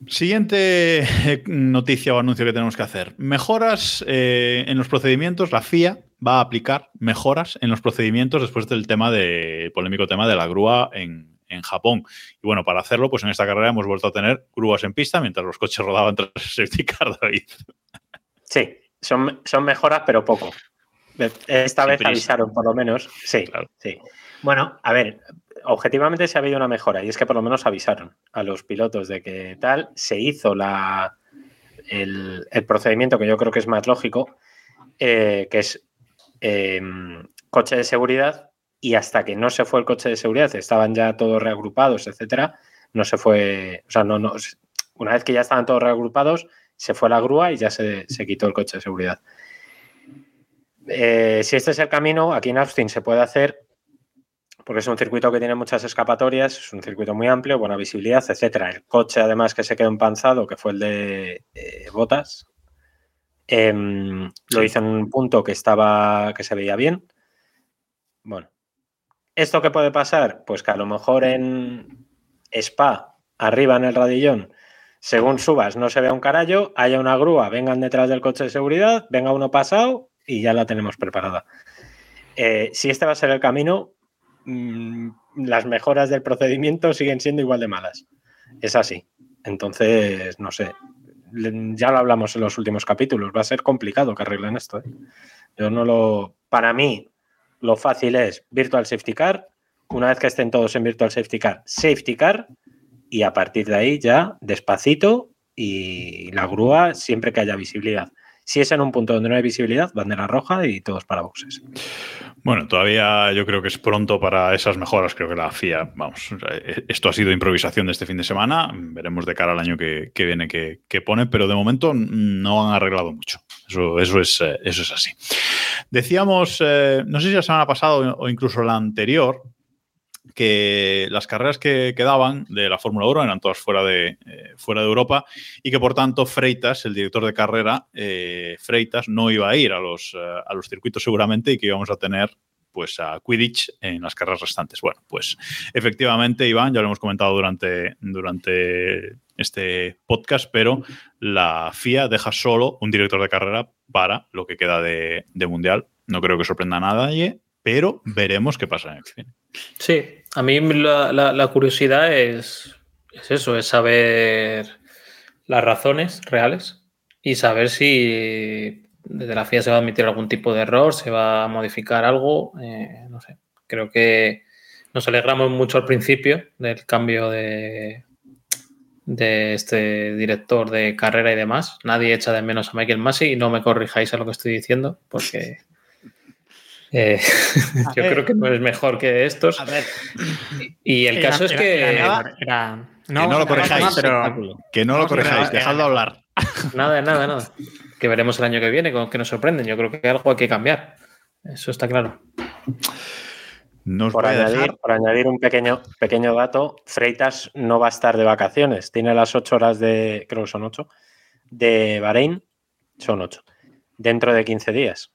Siguiente eh, noticia o anuncio que tenemos que hacer. Mejoras eh, en los procedimientos. La FIA va a aplicar mejoras en los procedimientos después del tema de el polémico tema de la grúa en, en Japón. Y bueno, para hacerlo, pues en esta carrera hemos vuelto a tener grúas en pista mientras los coches rodaban tras el safety car, David. Sí, son, son mejoras, pero poco. Esta Sin vez prisa. avisaron, por lo menos. Sí, Claro. sí. Bueno, a ver, objetivamente se ha habido una mejora y es que por lo menos avisaron a los pilotos de que tal se hizo la, el, procedimiento que yo creo que es más lógico, eh, que es eh, coche de seguridad y hasta que no se fue el coche de seguridad, estaban ya todos reagrupados, etcétera, no se fue, o sea, no, no, una vez que ya estaban todos reagrupados, se fue la grúa y ya se, se quitó el coche de seguridad. Eh, si este es el camino, aquí en Austin se puede hacer, porque es un circuito que tiene muchas escapatorias, es un circuito muy amplio, buena visibilidad, etcétera. El coche, además, que se quedó empanzado, que fue el de eh, Botas, em, lo hizo en un punto que estaba, que se veía bien. Bueno, ¿esto qué puede pasar? Pues que a lo mejor en Spa, arriba en el radillón, según subas no se vea un carallo, haya una grúa, vengan detrás del coche de seguridad, venga uno pasado y ya la tenemos preparada. Eh, si este va a ser el camino, mm, las mejoras del procedimiento siguen siendo igual de malas. Es así. Entonces, no sé. Ya lo hablamos en los últimos capítulos. Va a ser complicado que arreglen esto. ¿eh? Yo no lo. Para mí, lo fácil es Virtual Safety Car. Una vez que estén todos en Virtual Safety Car, Safety Car. Y a partir de ahí ya despacito y la grúa siempre que haya visibilidad. Si es en un punto donde no hay visibilidad, bandera roja y todos para boxes. Bueno, todavía yo creo que es pronto para esas mejoras. Creo que la FIA, vamos, eh, esto ha sido improvisación de este fin de semana. Veremos de cara al año que, viene que, pone, pero de momento no han arreglado mucho. Eso, es, eh, eso es así. Decíamos, eh, no sé si la semana pasada o incluso la anterior, que las carreras que quedaban de la Fórmula 1 eran todas fuera de, eh, fuera de Europa y que por tanto Freitas, el director de carrera, eh, Freitas no iba a ir a los, eh, a los circuitos seguramente y que íbamos a tener pues a Quidditch en las carreras restantes. Bueno, pues efectivamente, Iván, ya lo hemos comentado durante, durante este podcast, pero la FIA deja solo un director de carrera para lo que queda de, de Mundial. No creo que sorprenda a nadie, pero veremos qué pasa en el viene. Sí, a mí la, curiosidad es, es eso, es saber las razones reales y saber si desde la FIA se va a admitir algún tipo de error, se va a modificar algo, eh, no sé. Creo que nos alegramos mucho al principio del cambio de, de este director de carrera y demás. Nadie echa de menos a Michael Massey y no me corrijáis a lo que estoy diciendo porque... eh, yo ver. creo que no es mejor que estos. A ver, Y el Era- caso es era- que. era- era- que no lo corrijáis, pero que no lo corrijáis, dejadlo hablar. Nada, nada, nada. Que veremos el año que viene, con que nos sorprenden. Yo creo que algo hay que cambiar. Eso está claro. Nos Por añadir, por añadir un pequeño, pequeño dato, Freitas no va a estar de vacaciones. Tiene las ocho horas de, creo que son ocho, de Bahrein, son ocho, dentro de 15 días,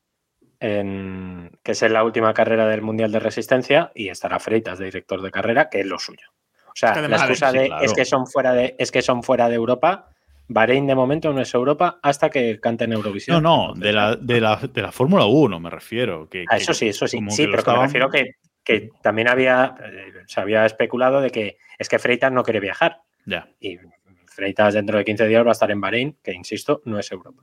en- que es en la última carrera del Mundial de Resistencia y estará Freitas de director de carrera, que es lo suyo. O sea, Es que la excusa sí, de claro. es, que son fuera de, es que son fuera de Europa, Bahrein de momento no es Europa hasta que canten Eurovisión. No, no, de la, de la, de la Fórmula 1 me refiero. Que, Ah, que eso sí, eso sí. Sí, pero me refiero que, que también había, eh, se había especulado de que es que Freitas no quiere viajar. Ya. Y Freitas dentro de 15 días va a estar en Bahrein, que insisto, no es Europa.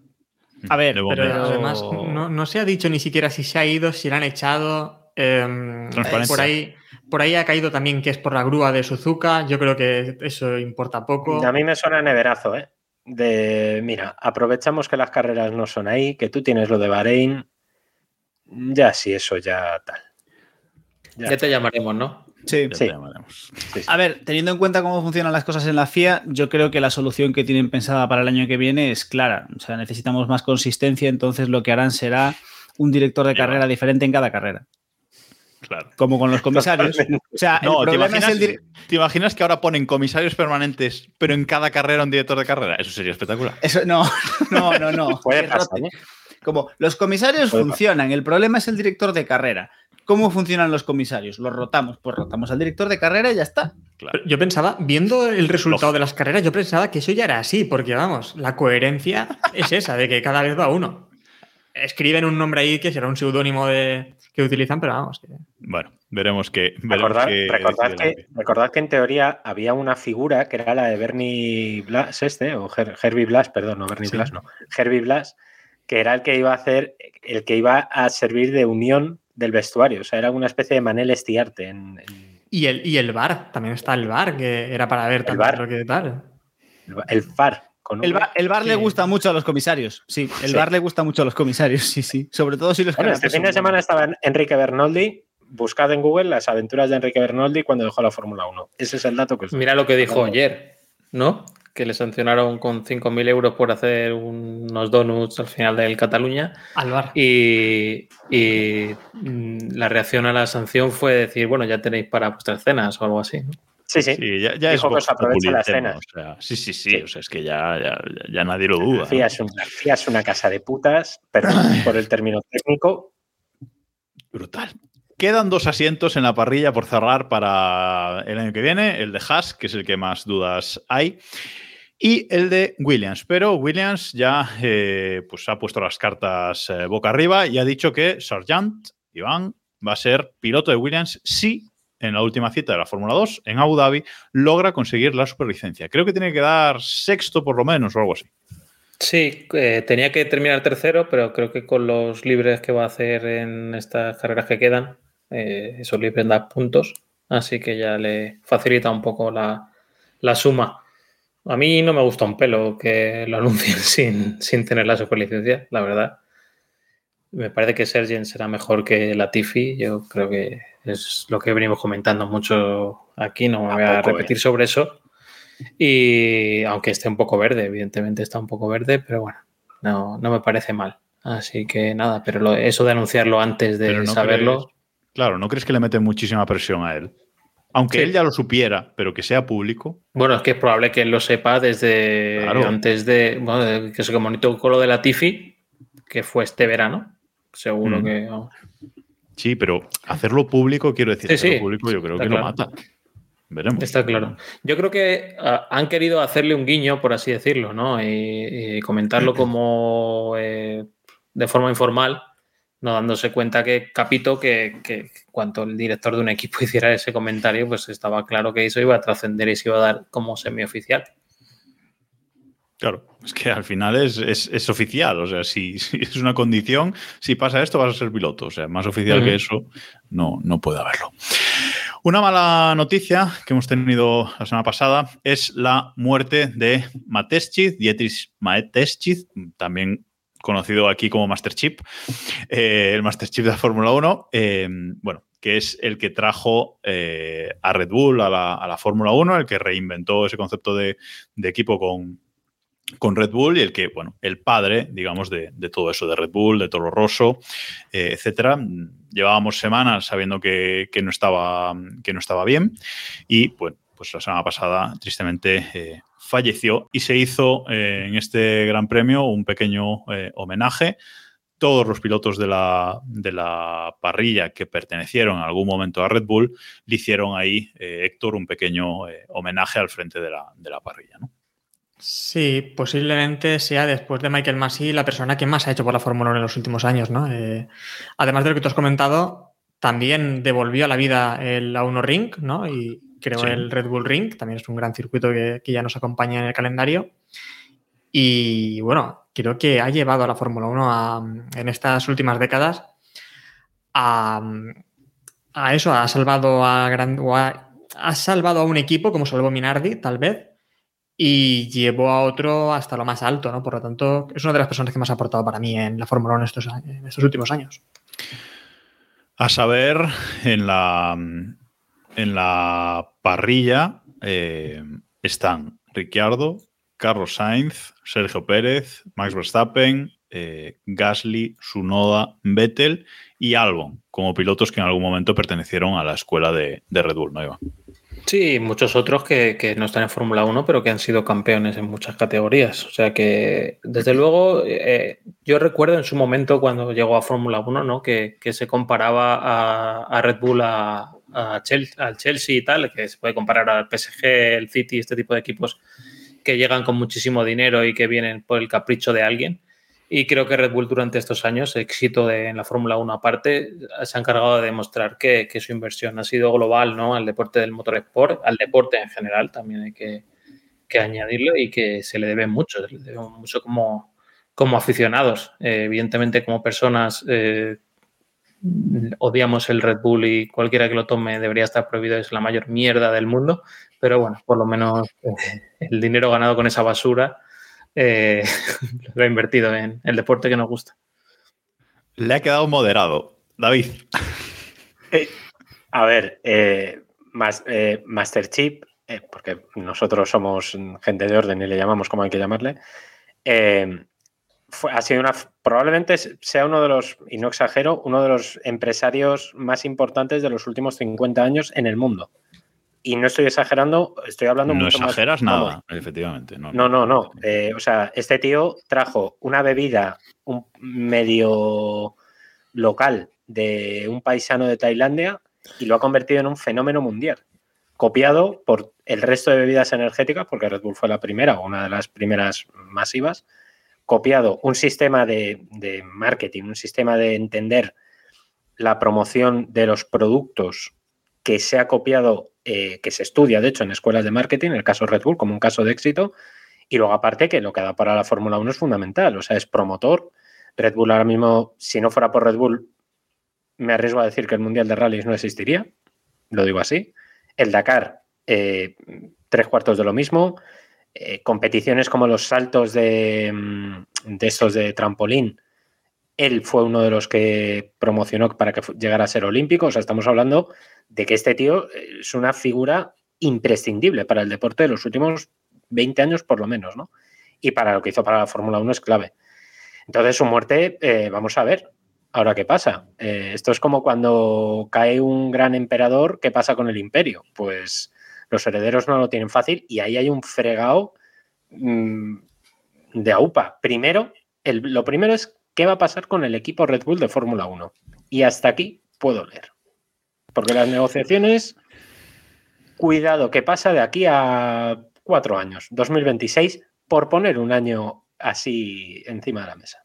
A ver, Pero además no, no se ha dicho ni siquiera si se ha ido, si le han echado. eh, Transparencia. por, ahí, por ahí ha caído también que es por la grúa de Suzuka. Yo creo que eso importa poco. A mí me suena neverazo, ¿eh? De, mira, aprovechamos que las carreras no son ahí, que tú tienes lo de Bahrein. Ya sí, eso ya tal. Ya. Ya te llamaremos, ¿no? Sí. Te. A ver, teniendo en cuenta cómo funcionan las cosas en la FIA, yo creo que la solución que tienen pensada para el año que viene es clara. O sea, necesitamos más consistencia, entonces lo que harán será un director de carrera diferente en cada carrera. Claro. Como con los comisarios. O sea, No, el ¿te problema imaginas, es el ¿te imaginas que ahora ponen comisarios permanentes, pero en cada carrera un director de carrera? Eso sería espectacular. Eso, no, no, no, no. Puede pasar. ¿eh? Como los comisarios funcionan, el problema es el director de carrera. ¿Cómo funcionan los comisarios? Los rotamos, pues rotamos al director de carrera y ya está. Claro. Yo pensaba, viendo el resultado Lógico. de las carreras, yo pensaba que eso ya era así, porque vamos, la coherencia es esa, de que cada vez va uno. Escriben un nombre ahí que será un seudónimo de, que utilizan, pero vamos. que- Bueno, veremos que. Veremos Recordad, que, recordad que en teoría había una figura que era la de Bernie Blas, este, o Her- Herbie Blas, perdón, no Bernie Sí. Blas, no, Herbie Blas, que era el que iba a hacer, el que iba a servir de unión del vestuario. O sea, era una especie de Manel Estiarte en, en- Y el, y el bar, también está el bar, que era para ver también bar. lo que tal. el VAR. Con El, bar, el bar le gusta mucho a los comisarios. Sí, el Sí. bar le gusta mucho a los comisarios, sí, sí. Sobre todo si los Bueno, este fin de semana estaba en Enrique Bernoldi. Buscad en Google las aventuras de Enrique Bernoldi cuando dejó la Fórmula 1. Ese es el dato que os. Mira lo que dijo ayer, ¿no? Que le sancionaron con 5.000 euros por hacer unos donuts al final del Cataluña. Al bar. Y, y, mm, la reacción a la sanción fue decir, bueno, ya tenéis para vuestras cenas o algo así. ¿no? Sí, sí. Sí, ya, ya es Dijo que se aprovecha las tema, cenas. o sea, sí, sí, sí, Sí. O sea, es que ya, ya, ya nadie lo duda. ¿no? es, es una casa de putas, pero por el término técnico, Brutal. Quedan dos asientos en la parrilla por cerrar para el año que viene, el de Haas, que es el que más dudas hay, y el de Williams. Pero Williams ya eh, pues ha puesto las cartas eh, boca arriba y ha dicho que Sargent, Iván, va a ser piloto de Williams si en la última cita de la Fórmula 2 en Abu Dhabi logra conseguir la superlicencia. Creo que tiene que dar sexto por lo menos o algo así. Sí, eh, tenía que terminar tercero, pero creo que con los libres que va a hacer en estas carreras que quedan, esos libres dan puntos, así que ya le facilita un poco la, la suma. A mí no me gusta un pelo que lo anuncien sin, sin tener la superlicencia, la verdad. Me parece que Sergen será mejor que Latifi. Yo creo que es lo que venimos comentando mucho aquí. No me voy a poco, repetir sobre eso. Y aunque esté un poco verde, evidentemente está un poco verde, pero bueno, no, no me parece mal. Así que nada, pero lo- eso de anunciarlo antes de no saberlo, crees- claro, ¿no crees que le mete muchísima presión a él? Aunque Sí. él ya lo supiera, pero que sea público. bueno, es que es probable que él lo sepa desde Claro. antes de, bueno, que se comunicó con lo de la Tifi, que fue este verano. Seguro Mm. que. Sí, pero hacerlo público, quiero decir, Sí, hacerlo sí, público yo creo está que claro. lo mata. Veremos. Está claro. Yo creo que ah, han querido hacerle un guiño, por así decirlo, ¿no? Y, y comentarlo como eh, de forma informal, no dándose cuenta que Capito, que, que cuanto el director de un equipo hiciera ese comentario, pues estaba claro que eso iba a trascender y se iba a dar como semioficial. Claro, es que al final es, es- es oficial. O sea, si, si es una condición, si pasa esto, vas a ser piloto. O sea, más oficial que eso, no, no puede haberlo. Una mala noticia que hemos tenido la semana pasada es la muerte de Mateschiz, Dietrich Mateschiz, también conocido aquí como Master Chip, eh, el Master Chip de la Fórmula 1, eh, bueno, que es el que trajo eh, a Red Bull a la, Fórmula 1, el que reinventó ese concepto de, equipo con, con Red Bull y el que, bueno, el padre, digamos, de, todo eso, de Red Bull, de Toro Rosso, etcétera. Llevábamos semanas sabiendo que, no estaba, que no estaba bien y, bueno, pues la semana pasada, tristemente, falleció y se hizo eh, en este Gran Premio un pequeño homenaje. Todos los pilotos de la, de la, parrilla que pertenecieron en algún momento a Red Bull le hicieron ahí, Héctor, un pequeño homenaje al frente de la, de la parrilla. ¿no? Sí, posiblemente sea después de Michael Massey la persona que más ha hecho por la Fórmula 1 en los últimos años, ¿no? Eh, además de lo que tú has comentado, también devolvió a la vida el A1 Ring, ¿no? Y creó el Red Bull Ring, también es un gran circuito que, ya nos acompaña en el calendario. Y bueno, creo que ha llevado a la Fórmula 1 en estas últimas décadas a, eso, ha salvado a, gran, ha salvado a un equipo como salvó Minardi, tal vez, y llevó a otro hasta lo más alto, ¿no? Por lo tanto, es una de las personas que más ha aportado para mí en la Fórmula 1 en estos, en estos últimos años. A saber, en la, en la parrilla eh, están Ricciardo, Carlos Sainz, Sergio Pérez, Max Verstappen, eh, Gasly, Sunoda, Vettel y Albon, como pilotos que en algún momento pertenecieron a la escuela de, Red Bull, ¿no, Iván? Sí, muchos otros que, no están en Fórmula 1, pero que han sido campeones en muchas categorías. O sea que, desde luego, eh, yo recuerdo en su momento cuando llegó a Fórmula 1, ¿no? Que, se comparaba a, Red Bull a, Chelsea, al Chelsea y tal, que se puede comparar al PSG, el City, este tipo de equipos que llegan con muchísimo dinero y que vienen por el capricho de alguien. Y creo que Red Bull durante estos años, éxito de, en la Fórmula 1 aparte, se ha encargado de demostrar que, su inversión ha sido global ¿no? al deporte del motorsport, al deporte en general, también hay que, añadirlo y que se le debe mucho, mucho como, como aficionados. Eh, evidentemente, como personas, eh, odiamos el Red Bull y cualquiera que lo tome debería estar prohibido, es la mayor mierda del mundo, pero bueno, por lo menos eh, el dinero ganado con esa basura eh, lo ha invertido en el deporte que nos gusta. Le ha quedado moderado. David. Eh, a ver, eh, Master Chip, porque nosotros somos gente de orden y le llamamos como hay que llamarle, ha sido una, probablemente sea uno de los, y no exagero, uno de los empresarios más importantes de los últimos 50 años en el mundo y no estoy exagerando, estoy hablando no mucho más. No exageras nada, efectivamente. No, no, no. no. Eh, o sea, este tío trajo una bebida un medio local de un paisano de Tailandia y lo ha convertido en un fenómeno mundial, copiado por el resto de bebidas energéticas, porque Red Bull fue la primera o una de las primeras masivas, copiado un sistema de, marketing, un sistema de entender la promoción de los productos que se ha copiado eh, que se estudia, de hecho, en escuelas de marketing, el caso Red Bull como un caso de éxito, y luego aparte que lo que da para la Fórmula 1 es fundamental, o sea, es promotor. Red Bull ahora mismo, si no fuera por Red Bull, me arriesgo a decir que el Mundial de Rallys no existiría, lo digo así. El Dakar, eh, tres cuartos de lo mismo. Eh, competiciones como los saltos de, mm, de de trampolín, él fue uno de los que promocionó para que llegara a ser olímpico. O sea, estamos hablando de que este tío es una figura imprescindible para el deporte de los últimos 20 años por lo menos, ¿no? Y para lo que hizo para la Fórmula 1 es clave. Entonces su muerte, eh, vamos a ver, ahora qué pasa. Eh, esto es como cuando cae un gran emperador, ¿qué pasa con el imperio? Pues los herederos no lo tienen fácil y ahí hay un fregado mm, de AUPA. Primero, lo primero es qué va a pasar con el equipo Red Bull de Fórmula 1. Y hasta aquí puedo leer. Porque las negociaciones, cuidado, que pasa de aquí a cuatro años, 2026, por poner un año así encima de la mesa.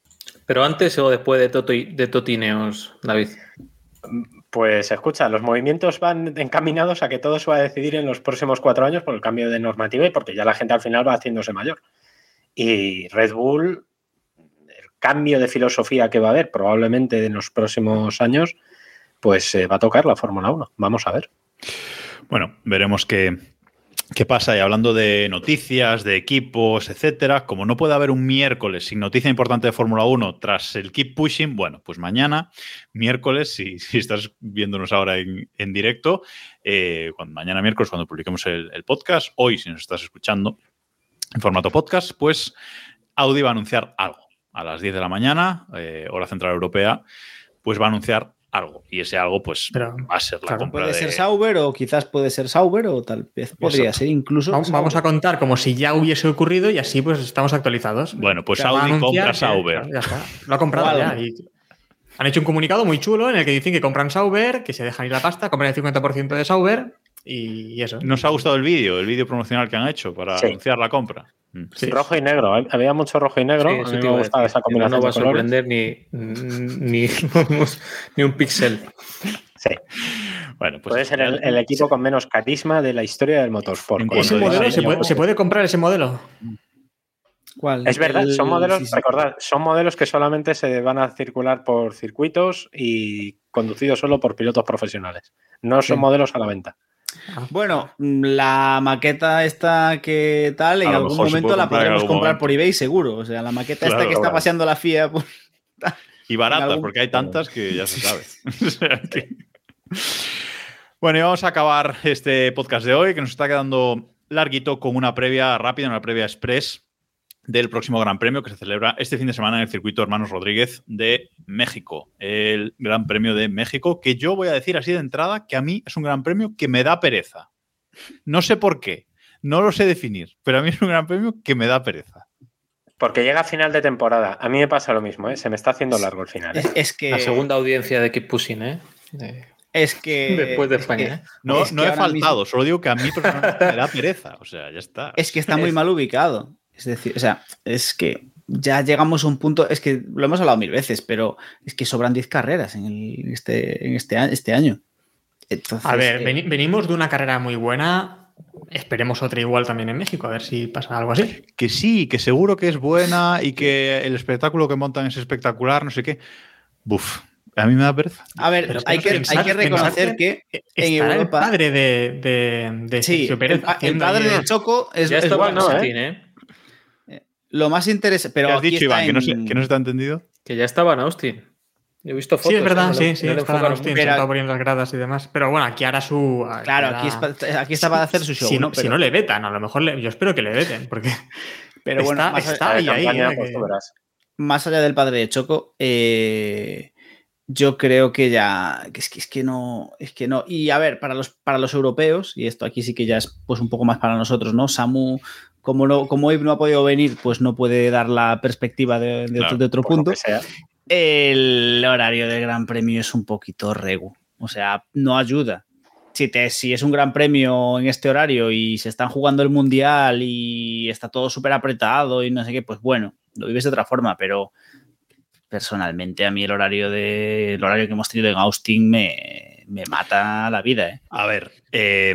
Pero antes o después de, de Totineos, David. Pues escucha, los movimientos van encaminados a que todo se va a decidir en los próximos cuatro años por el cambio de normativa y porque ya la gente al final va haciéndose mayor. Y Red Bull cambio de filosofía que va a haber probablemente en los próximos años, pues eh, va a tocar la Fórmula 1. Vamos a ver. Bueno, veremos qué, qué pasa. Y hablando de noticias, de equipos, etcétera, como no puede haber un miércoles sin noticia importante de Fórmula 1 tras el Keep Pushing, bueno, pues mañana, miércoles, si, estás viéndonos ahora en, directo, eh, mañana miércoles cuando publiquemos el, el podcast, hoy si nos estás escuchando, en formato podcast, pues Audi va a anunciar algo. A las 10 de la mañana, eh, hora central europea, pues va a anunciar algo. Y ese algo, pues, Pero, va a ser la claro, compra Puede de... ser Sauber o quizás puede ser Sauber o tal vez podría Exacto. ser incluso. Vamos, vamos a contar como si ya hubiese ocurrido y así pues estamos actualizados. Bueno, pues Que va a Audi compra Sauber. ya está. Lo ha comprado Vale. ya. y han hecho un comunicado muy chulo en el que dicen que compran Sauber, que se dejan ir la pasta, compran el 50% de Sauber y eso. ¿Nos ha gustado el vídeo, el vídeo promocional que han hecho para Sí. anunciar la compra? Sí. Rojo y negro. Había mucho rojo y negro. Sí, a mí me gustaba decir. esa combinación no va a sorprender ni, ni, ni un píxel. Sí. Bueno, pues Puede ser el, el equipo con menos carisma de la historia del motorsport. ¿Ese modelo se puede, se puede comprar ese modelo? ¿Cuál? Es verdad, El- son modelos, sí, sí. recordad, son modelos que solamente se van a circular por circuitos y conducidos solo por pilotos profesionales. No son Sí. modelos a la venta. Bueno, la maqueta esta que tal, en algún momento la podremos comprar momento. por eBay seguro. O sea, la maqueta Claro, esta que está paseando la FIA. pues, Y baratas, algún- porque hay tantas que ya se sabe. O sea que- Bueno, y vamos a acabar este podcast de hoy, que nos está quedando larguito con una previa rápida, una previa express del próximo Gran Premio que se celebra este fin de semana en el circuito Hermanos Rodríguez de México. El Gran Premio de México, que yo voy a decir así de entrada que a mí es un Gran Premio que me da pereza. No sé por qué, no lo sé definir, pero a mí es un Gran Premio que me da pereza. Porque llega a final de temporada. A mí me pasa lo mismo, ¿eh? se me está haciendo largo el final. ¿eh? es, es que. La segunda audiencia de Keep Pushing, ¿eh? De- Es que. Después de es España, que- ¿eh? No, Es no he faltado, mismo- solo digo que a mí personalmente me da pereza. O sea, ya está. Es que está muy mal ubicado. Es decir, o sea, es que ya llegamos a un punto, es que lo hemos hablado mil veces, pero es que sobran 10 carreras en, el- en este, en este, este año. Entonces, A ver, eh, veni- venimos de una carrera muy buena. Esperemos otra igual también en México, a ver si pasa algo así. Que sí, que seguro que es buena y que el espectáculo que montan es espectacular, no sé qué. Buf, a mí me da pereza. a ver, Pero hay, que, hay que reconocer que en Estará el Europa. padre de, de, de Sí, Sergio Pérez el, padre de Choco es, Ya es estaba bueno, en ¿no, eh? Lo más interesante. Pero ¿Qué has aquí dicho, está Iván? ¿Que no, se, en- que no se te ha entendido? Que ya estaba en Austin. He visto fotos. Sí, es verdad, ¿eh? No sí, sí, no estaba Austin, mucho. sentado por ahí en las gradas y demás. Pero bueno, aquí hará su. Claro, hará- aquí, es aquí está para hacer su show. si, no, si Pero- no le vetan, a lo mejor le- yo espero que le veten, porque pero bueno, está, más, está La ahí, campaña, eh, pues que- más allá del padre de Choco, eh, yo creo que ya. que es, que es que no. Es que no. Y a ver, para los, para los europeos, y esto aquí sí que ya es pues un poco más para nosotros, ¿no? Samu, como no, como hoy no ha podido venir, pues no puede dar la perspectiva de, de Claro, otro, de punto. El horario del Gran Premio es un poquito regu. O sea, no ayuda. Si, te, si es un gran premio en este horario y se están jugando el mundial y está todo súper apretado y no sé qué, pues bueno, lo vives de otra forma, pero personalmente a mí el horario de el horario que hemos tenido en Austin me, me mata la vida. ¿eh? A ver, eh,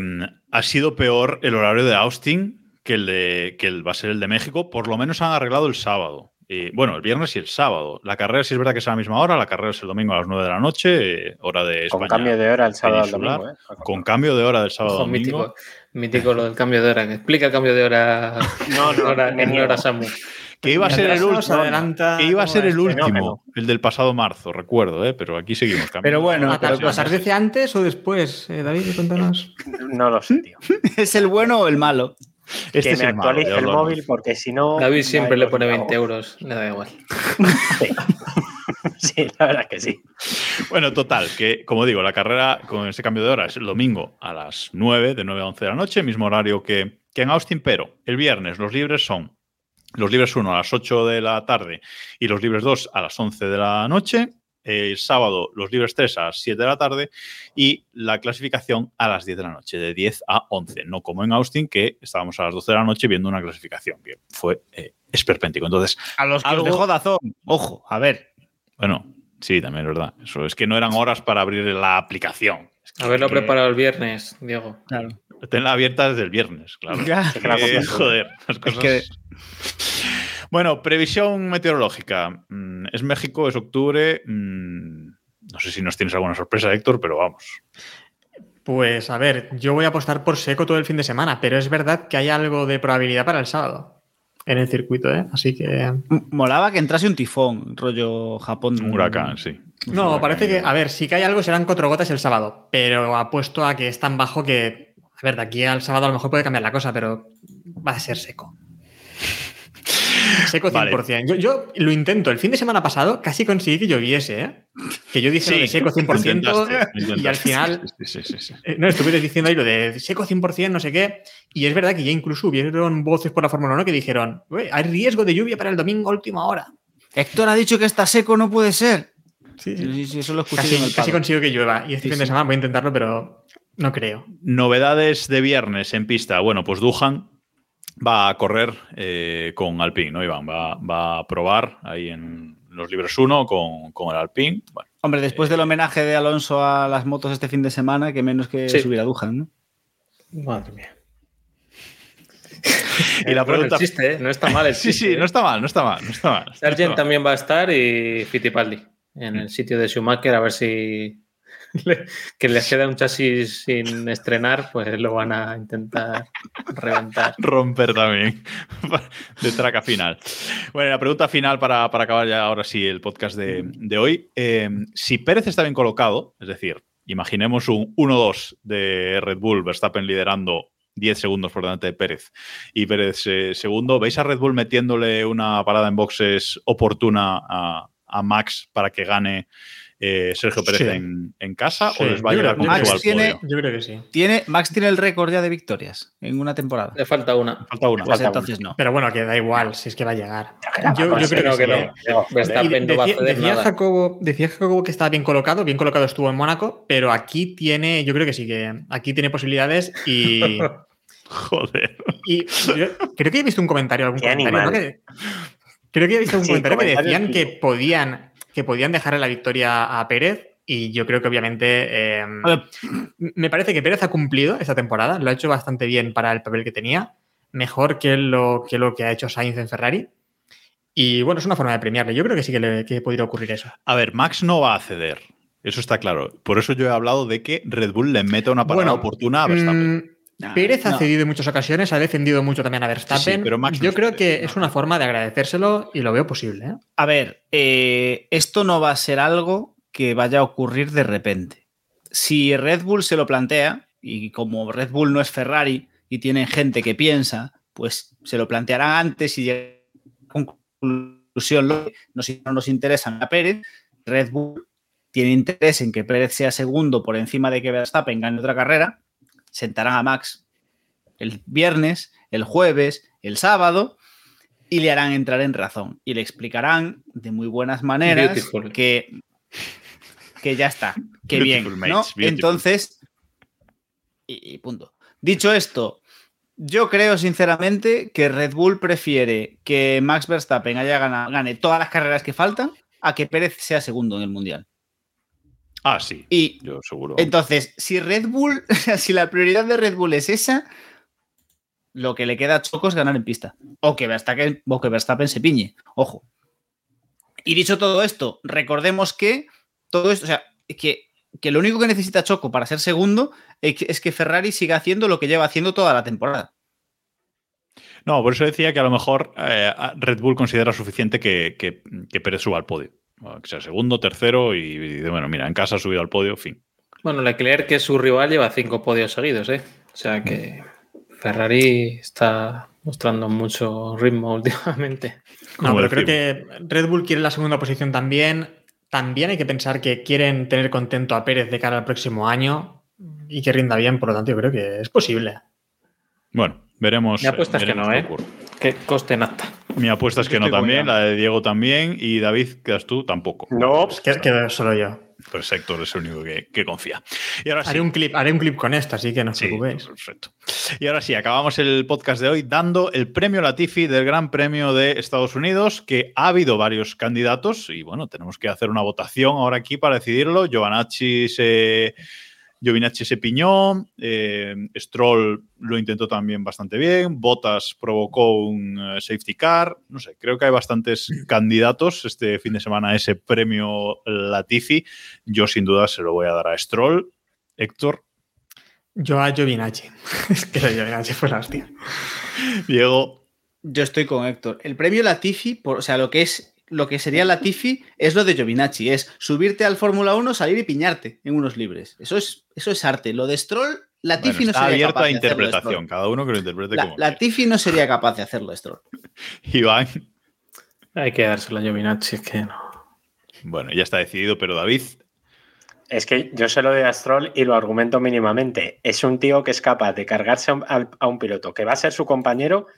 ha sido peor el horario de Austin que el, de, que el va a ser el de México. Por lo menos han arreglado el sábado. Eh, bueno, el viernes y el sábado. La carrera sí es verdad que es a la misma hora. La carrera es el domingo a las 9 de la noche, eh, hora de Con cambio de hora el sábado al domingo. ¿eh? Con cambio de hora del sábado Ojo, al domingo. mítico, mítico lo del cambio de hora. Explica el cambio de hora. No, no, hora, en hora Samu. Que iba a ser el último. adelanta Que iba a ser el último, el del pasado marzo, recuerdo, ¿eh? pero aquí seguimos cambiando. Pero bueno, ¿A- pero ¿Las ardece antes o después? Eh, David, cuéntanos. No lo sé, tío. ¿Es el bueno o el malo? Este que es me el malo, actualice el móvil porque si no. David siempre le pone cago. 20 euros. Le da igual. Sí. Sí, la verdad es que sí. Bueno, total, que como digo, la carrera con ese cambio de hora es el domingo a las 9, de 9 a 11 de la noche, mismo horario que, que en Austin, pero el viernes los libres son los libres 1 a las 8 de la tarde y los libres 2 a las 11 de la noche. El sábado los libres 3 a las 7 de la tarde y la clasificación a las 10 de la noche, de 10 a 11. No como en Austin, que estábamos a las 12 de la noche viendo una clasificación que fue eh, esperpéntico. Entonces, A los que Algo- os dejó Dazón. Ojo, a ver. bueno, sí, también es verdad. Eso es que no eran horas para abrir la aplicación. Es que- Haberlo que- preparado el viernes, Diego. Claro. Tenla abierta desde el viernes, claro. Ya. que Eh, joder, las cosas. que- Bueno, previsión meteorológica. Mm, Es México, es octubre. Mm, No sé si nos tienes alguna sorpresa, Héctor, pero vamos. Pues a ver, yo voy a apostar por seco todo el fin de semana, pero es verdad que hay algo de probabilidad para el sábado en el circuito, ¿eh? Así que. Molaba que entrase un tifón, rollo Japón. Un huracán, sí. No, parece que, a ver, sí que hay algo, serán cuatro gotas el sábado, pero apuesto a que es tan bajo que, a ver, de aquí al sábado a lo mejor puede cambiar la cosa, pero va a ser seco. Seco Vale. 100%. Yo, yo lo intento. El fin de semana pasado casi conseguí que lloviese, ¿eh? Que yo dije lo de seco 100% intentaste, lo y al final... Sí, sí, sí, sí. eh, No, estuve diciendo ahí lo de seco 100%, no sé qué. Y es verdad que ya incluso hubieron voces por la Fórmula 1 que dijeron, "Ué, hay riesgo de lluvia para el domingo a última hora. Héctor ha dicho que está seco, no puede ser. Sí, Sí, sí, eso lo escuché Casi, en el casi consigo que llueva. Y este Sí, fin de semana voy a intentarlo, pero no creo. Novedades de viernes en pista. Bueno, pues Duhan va a correr eh, con Alpine, ¿no, Iván? Va, va a probar ahí en los libres 1 con, con el Alpine. Bueno, Hombre, después del homenaje de Alonso a las motos este fin de semana, que menos que Sí. subir a Dujan, ¿no? Madre mía. y la Bueno, pregunta. el chiste, ¿eh? No está mal el sí, chiste. sí, ¿eh? no está mal, no está mal. No está mal, no está Sargent mal. también va a estar y Fittipaldi en el sitio de Schumacher a ver si que les queda un chasis sin estrenar, pues lo van a intentar reventar. romper también de traca final. Bueno, la pregunta final para, para acabar ya ahora sí el podcast de, de hoy. Eh, si Pérez está bien colocado, es decir, imaginemos un 1-2 de Red Bull, Verstappen liderando 10 segundos por delante de Pérez y Pérez eh, segundo, ¿veis a Red Bull metiéndole una parada en boxes oportuna a, a Max para que gane eh, Sergio Pérez Sí. en, en casa Sí, o les va a llegar Max al tiene- podio? Yo creo que sí. Tiene, Max tiene el récord ya de victorias en una temporada. Le falta una. Falta una. Pues Falta entonces no. Pero bueno, que da igual, si es que va a llegar. Yo- Yo, yo yo creo que, no. ¿eh? Decía. Jacobo, decía Jacobo que estaba bien colocado, bien colocado estuvo en Mónaco, pero aquí tiene, yo creo que sí, que aquí tiene posibilidades y, Joder. y yo creo que he visto un comentario, algún Qué comentario, ¿no? animal. Que- creo que he visto un Sí, comentario que decían que podían, que podían dejarle la victoria a Pérez y yo creo que obviamente eh, ver, me parece que Pérez ha cumplido esta temporada, lo ha hecho bastante bien para el papel que tenía, mejor que lo que, lo que ha hecho Sainz en Ferrari. Y bueno, es una forma de premiarle. Yo creo que sí que le que podría ocurrir eso. A ver, Max no va a ceder. Eso está claro. Por eso yo he hablado de que Red Bull le meta una parada Bueno, oportuna a Verstappen. Nah, Pérez ha no. cedido en muchas ocasiones, ha defendido mucho también a Verstappen. pero Max no Yo creo que es una forma de agradecérselo y lo veo posible. ¿eh? A ver, eh, esto no va a ser algo que vaya a ocurrir de repente. Si Red Bull se lo plantea, y como Red Bull no es Ferrari y tienen gente que piensa, pues se lo plantearán antes y llegarán a la conclusión. Nos, no nos interesa a Pérez, Red Bull tiene interés en que Pérez sea segundo por encima de que Verstappen gane otra carrera, sentarán a Max el viernes, el jueves, el sábado y le harán entrar en razón y le explicarán de muy buenas maneras Beautiful. que, que ya está, que Beautiful, bien, mates, ¿no? Entonces, y, y punto. Dicho esto, yo creo sinceramente que Red Bull prefiere que Max Verstappen haya gana- gane todas las carreras que faltan a que Pérez sea segundo en el Mundial. Ah, sí. Y Yo seguro. entonces, si Red Bull, si la prioridad de Red Bull es esa, lo que le queda a Choco es ganar en pista. O que Verstappen, o que Verstappen se piñe. Ojo. Y dicho todo esto, recordemos que todo esto, o sea, que, que lo único que necesita Choco para ser segundo es que, es que Ferrari siga haciendo lo que lleva haciendo toda la temporada. No, por eso decía que a lo mejor eh, Red Bull considera suficiente que, que, que Pérez suba al podio. O Que sea segundo, tercero y, y, bueno, mira, en casa ha subido al podio, fin. Bueno, Leclerc, que es su rival, lleva cinco podios seguidos, ¿eh? O sea que Ferrari está mostrando mucho ritmo últimamente. No, pero creo que Red Bull quiere la segunda posición también. También hay que pensar que quieren tener contento a Pérez de cara al próximo año y que rinda bien, por lo tanto, yo creo que es posible. Bueno, veremos. Mi apuesta es que veremos no, ¿eh? Que coste en acta. Mi apuesta es que no también, la de Diego también y David, quedas tú tampoco. No, Que, que solo yo. Pues Héctor es el único que, que confía. Y ahora sí. Haré un clip, haré un clip con esto, así que no os Sí, preocupéis. perfecto. Y ahora sí, acabamos el podcast de hoy dando el premio Latifi del Gran Premio de Estados Unidos, que ha habido varios candidatos y bueno, tenemos que hacer una votación ahora aquí para decidirlo. Giovanacci se, Giovinacci se piñó, eh, Stroll lo intentó también bastante bien, Bottas provocó un eh, safety car, no sé, creo que hay bastantes candidatos este fin de semana a ese premio Latifi. Yo sin duda se lo voy a dar a Stroll. Héctor, Yo a Giovinacci. es que Giovinacci fue la hostia. Diego, Yo estoy con Héctor. El premio Latifi, por, o sea, lo que es lo que sería Latifi es lo de Giovinacci, es subirte al Fórmula 1, salir y piñarte en unos libres. Eso es, eso es arte. Lo de Stroll Latifi Bueno, no está sería abierto capaz a de hacerlo, interpretación, cada uno que lo interprete La, como quiera. Latifi no sería capaz de hacerlo, Stroll. Iván, Hay que dárselo a Giovinazzi, es que no. bueno, ya está decidido, pero David, Es que yo se lo doy a Stroll y lo argumento mínimamente. Es un tío que es capaz de cargarse a un, al- a un piloto que va a ser su compañero,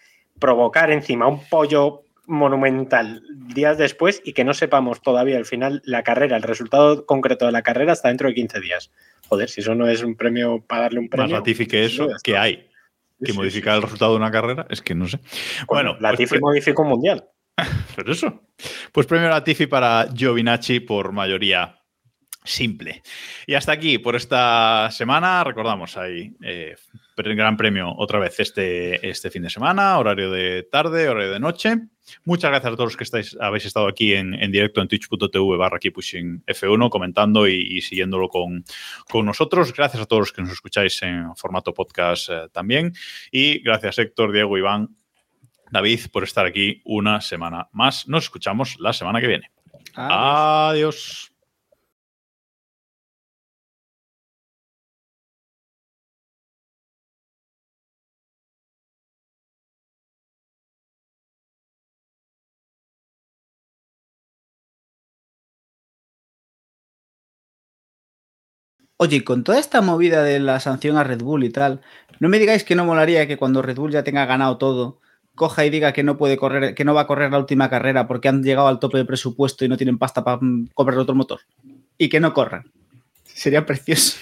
provocar encima un pollo monumental días después y que no sepamos todavía al final la carrera, el resultado concreto de la carrera hasta dentro de 15 días. Joder, si eso no es un premio para darle un más premio. Latifi que eso, lo de que hay? Que sí, modificar sí, el resultado de una carrera, es que no sé. Bueno, la pues Latifi modificó un mundial. Pero eso. Pues premio Latifi para Giovinacci por mayoría simple. Y hasta aquí por esta semana. Recordamos, hay eh, gran premio otra vez este, este fin de semana, horario de tarde, horario de noche. Muchas gracias a todos los que estáis, habéis estado aquí en, en directo en twitch.tv barra Keeppushing F1 comentando y, y siguiéndolo con, con nosotros. Gracias a todos los que nos escucháis en formato podcast eh, también. Y gracias Héctor, Diego, Iván, David por estar aquí una semana más. Nos escuchamos la semana que viene. Adiós. Oye, con toda esta movida de la sanción a Red Bull y tal, no me digáis que no molaría que cuando Red Bull ya tenga ganado todo, coja y diga que no puede correr, que no va a correr la última carrera porque han llegado al tope de presupuesto y no tienen pasta para comprar otro motor. Y que no corran. Sería precioso.